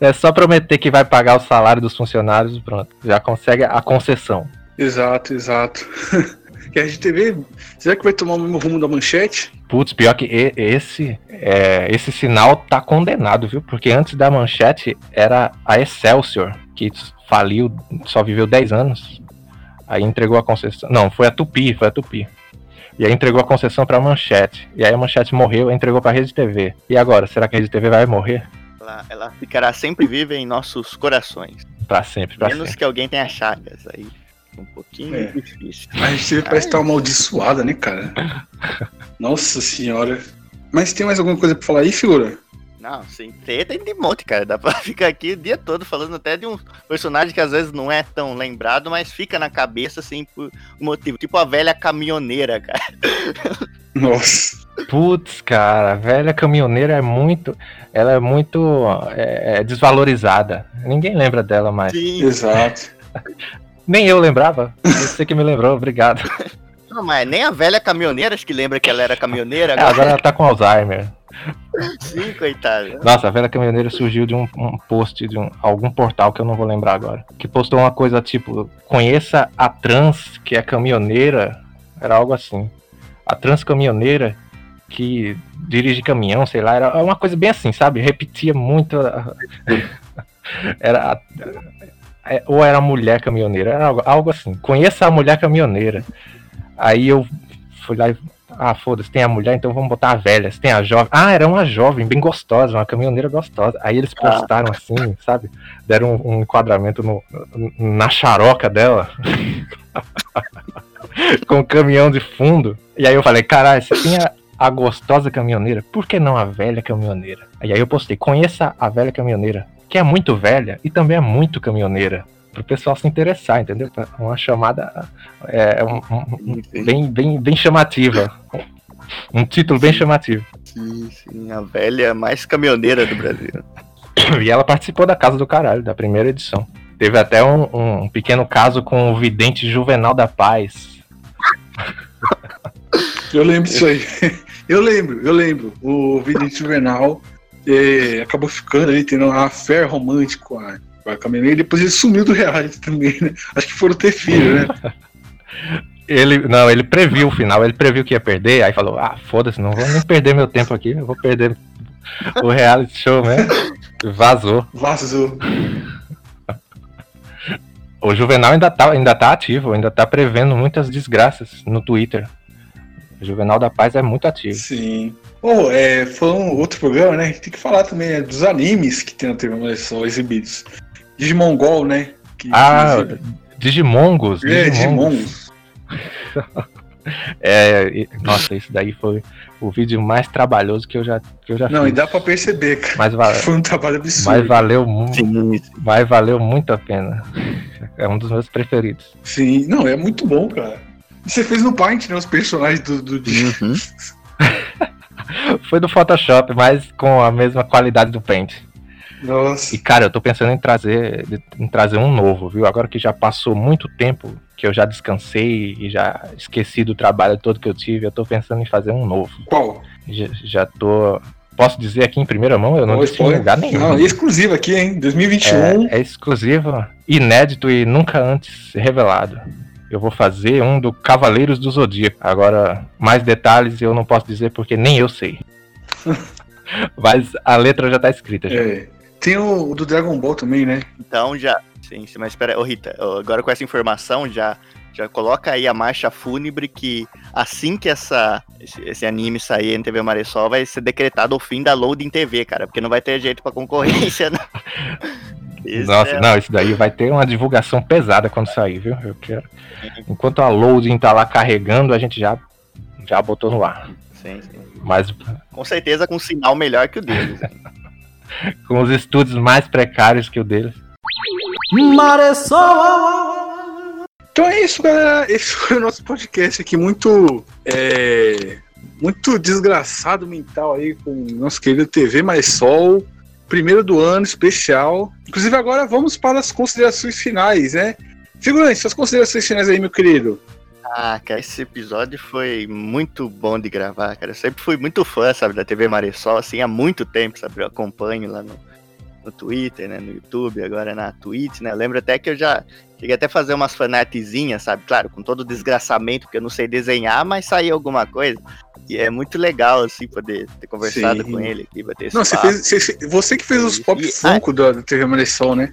É só prometer que vai pagar o salário dos funcionários e pronto. Já consegue a concessão.
Exato, exato. e a RedeTV, será que vai tomar o mesmo rumo da manchete?
Putz, pior que esse, é, esse sinal tá condenado, viu? Porque antes da manchete era a Excelsior, que faliu, só viveu 10 anos. Aí entregou a concessão. Não, foi a Tupi, foi a Tupi. E aí entregou a concessão pra manchete. E aí a manchete morreu, entregou pra Rede TV. E agora, será que a Rede TV vai morrer?
Ela, ela ficará sempre viva em nossos corações.
Pra sempre, pra
Menos
sempre.
que alguém tenha chagas. Aí um pouquinho
É.
difícil.
A RedeTV parece estar amaldiçoada, né, cara? Nossa senhora. Mas tem mais alguma coisa pra falar aí, figura?
Não, sim, treta tem de monte, cara. Dá pra ficar aqui o dia todo falando até de um personagem que às vezes não é tão lembrado, mas fica na cabeça, assim, por um motivo. Tipo a velha caminhoneira, cara.
Nossa.
Putz, cara, a velha caminhoneira é muito. Ela é muito é, é, desvalorizada. Ninguém lembra dela mais.
Sim.
Exato.
Nem eu lembrava. Você que me lembrou, obrigado.
Não, mas nem a velha caminhoneira acho que lembra que ela era caminhoneira.
É, agora ela tá com Alzheimer.
Sim, coitada.
Nossa, a velha caminhoneira surgiu de um, um post de um, algum portal que eu não vou lembrar agora. Que postou uma coisa tipo: conheça a trans que é caminhoneira. Era algo assim. A trans caminhoneira que dirige caminhão, sei lá. Era uma coisa bem assim, sabe? Repetia muito. a- Era. a- é, Ou era mulher caminhoneira, era algo, algo assim. Conheça a mulher caminhoneira. Aí eu fui lá e. Ah, foda-se, tem a mulher, então vamos botar a velha. Se tem a jovem. Ah, era uma jovem, bem gostosa, uma caminhoneira gostosa. Aí eles postaram assim, sabe? Deram um, um enquadramento no, na charoca dela. com o caminhão de fundo. E aí eu falei, caralho, você tem a, a gostosa caminhoneira, por que não a velha caminhoneira? E aí eu postei, conheça a velha caminhoneira, que é muito velha e também é muito caminhoneira. Pro pessoal se interessar, entendeu? Uma chamada é, um- um- um- bem, bem, bem chamativa. Um título bem chamativo.
Sim, sim, a velha mais caminhoneira do Brasil.
E ela participou da Casa do Caralho, da primeira edição. Teve até um, um pequeno caso com o vidente Juvenal da Paz.
Eu lembro disso aí. Eu lembro, eu lembro. O Vidente Juvenal é, acabou ficando ali, tendo uma fé romântica com a, com a Camila, e depois ele sumiu do reality também, né? Acho que foram ter filho, né?
Ele, não, ele previu o final, ele previu que ia perder, aí falou, ah, foda-se, não vou nem perder meu tempo aqui, eu vou perder o reality show mesmo. Vazou.
Vazou.
O Juvenal ainda tá, ainda tá ativo, ainda tá prevendo muitas desgraças no Twitter. O Juvenal da Paz é muito ativo.
Sim. Oh, é, foi um outro programa, né? Tem que falar também né, dos animes que tem na TV Malhação exibidos. Digimongol, né? Que,
ah,
que
Digimongos.
É, Digimongos.
é, nossa, isso daí foi o vídeo mais trabalhoso que eu já, que eu já
Não,
fiz.
e dá pra perceber, cara.
Mas
Foi um trabalho absurdo.
Mas valeu muito, mas valeu muito a pena. É um dos meus preferidos.
Sim, não, é muito bom, cara. E Você fez no Paint, né? Os personagens do, do Digimon.
Foi do Photoshop, mas com a mesma qualidade do Paint.
Nossa.
E cara, eu tô pensando em trazer, em trazer um novo, viu? Agora que já passou muito tempo que eu já descansei e já esqueci do trabalho todo que eu tive, eu tô pensando em fazer um novo.
Qual?
Já, já tô. Posso dizer aqui em primeira mão? Eu não disse em lugar nenhum.
Não, e exclusivo aqui, hein? 2021.
É, é exclusivo, inédito e nunca antes revelado. Eu vou fazer um do Cavaleiros do Zodíaco. Agora, mais detalhes eu não posso dizer porque nem eu sei. Mas a letra já tá escrita. Já.
É. Tem o, o do Dragon Ball também, né?
Então já. Sim, sim, mas espera, ô Rita, agora com essa informação já. Já coloca aí a marcha fúnebre que assim que essa, esse, esse anime sair em TV Maressol vai ser decretado o fim da Loading TV, cara, porque não vai ter jeito pra concorrência, não. Isso
Nossa,
é-
não, isso daí vai ter uma divulgação pesada quando sair, viu? Eu quero. Enquanto a loading tá lá carregando, a gente já, já botou no ar.
Sim, sim.
Mas
Com certeza com um sinal melhor que o deles.
com os estúdios mais precários que o deles.
Maressol!
Então é isso, galera. Esse foi o nosso podcast aqui, muito. É, muito desgraçado mental aí com o nosso querido TV Mais Sol. Primeiro do ano, especial. Inclusive, agora vamos para as considerações finais, né? Figurante, suas considerações finais aí, meu querido.
Ah, cara, esse episódio foi muito bom de gravar, cara. Eu sempre fui muito fã, sabe, da TV Maressol, assim, há muito tempo, sabe? Eu acompanho lá no, no Twitter, né, no YouTube, agora na Twitch, né? Eu lembro até que eu já cheguei até a fazer umas fanartzinhas, sabe? Claro, com todo o desgraçamento, porque eu não sei desenhar, mas saiu alguma coisa. E é muito legal, assim, poder ter conversado
Sim.
com ele aqui, bater esse
Não, você
papo.
fez. Você, você que fez os pop
E-
Funko da da TV Maressol, né?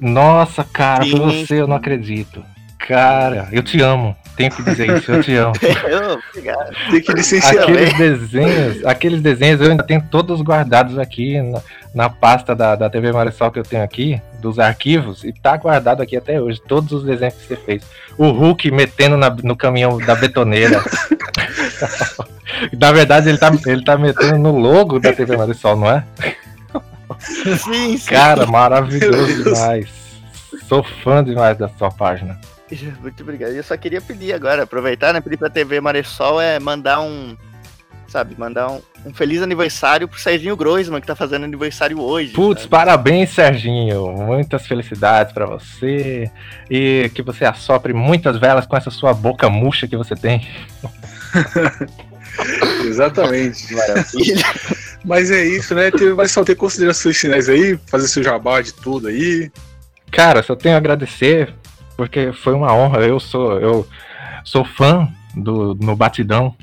Nossa, cara, foi
Sim.
você, eu não acredito. Cara, eu te amo. Tenho que dizer isso, eu te amo.
Eu, obrigado.
Tem que licenciar.
Aqueles desenhos, aqueles desenhos eu ainda tenho todos guardados aqui na, na pasta da, da TV Maressol que eu tenho aqui, dos arquivos, e tá guardado aqui até hoje, todos os desenhos que você fez. O Hulk metendo na- no caminhão da betoneira. na verdade, ele tá, ele tá metendo no logo da TV Maressol, não é?
Sim, sim.
Cara, maravilhoso demais. Sou fã demais da sua página.
Muito obrigado. Eu só queria pedir agora, aproveitar, né? Pedir pra TV Maressol é mandar um. Sabe, mandar um, um feliz aniversário pro Serginho Groisman, que tá fazendo aniversário hoje.
Putz,
sabe?
parabéns, Serginho. Muitas felicidades pra você. E que você assopre muitas velas com essa sua boca murcha que você tem.
Exatamente.
Maravilha.
Mas é isso, né? TV Maressol ter considerações finais aí, fazer seu jabá de tudo aí.
Cara, só tenho a agradecer, porque foi uma honra. Eu sou, eu sou fã do No Batidão.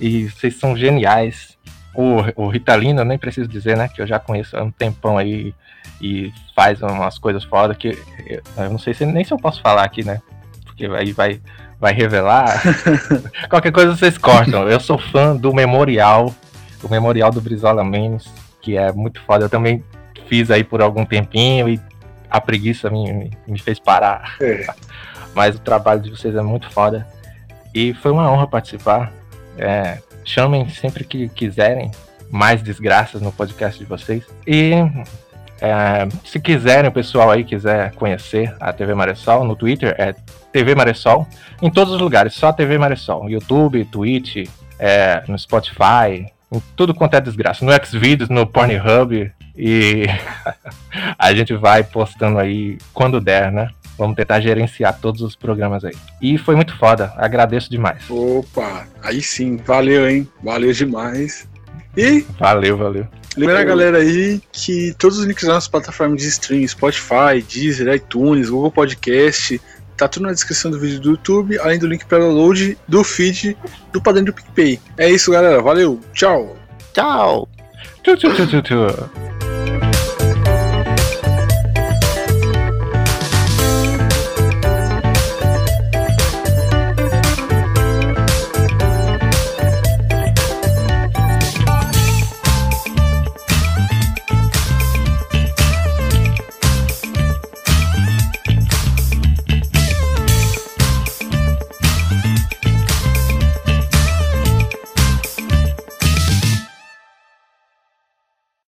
E vocês são geniais. O, o Ritalino, eu nem preciso dizer, né? Que eu já conheço há um tempão aí e faz umas coisas foda que eu, eu não sei se, nem se eu posso falar aqui, né? Porque aí vai, vai revelar. Qualquer coisa vocês cortam. Eu sou fã do Memorial, o Memorial do Brizola Memes, que é muito foda. Eu também fiz aí por algum tempinho e a preguiça me, me, me fez parar.
É.
Mas o trabalho de vocês é muito foda. E foi uma honra participar. É, chamem sempre que quiserem mais desgraças no podcast de vocês. E é, se quiserem, o pessoal aí quiser conhecer a TV Maressol, no Twitter é TV Maressol. Em todos os lugares, só TV Maressol. YouTube, Twitch, é, no Spotify, em tudo quanto é desgraça. No Xvideos, no Pornhub. E a gente vai postando aí quando der, né? Vamos tentar gerenciar todos os programas aí. E foi muito foda, agradeço demais.
Opa, aí sim, valeu, hein? Valeu demais. E
Valeu, valeu.
lembra a galera aí que todos os links das nossas plataformas de streaming, Spotify, Deezer, iTunes, Google Podcast, tá tudo na descrição do vídeo do YouTube, além do link para download do feed do padrinho do PicPay. É isso, galera. Valeu. Tchau.
Tchau.
Tchu, tchu, tchu, tchu.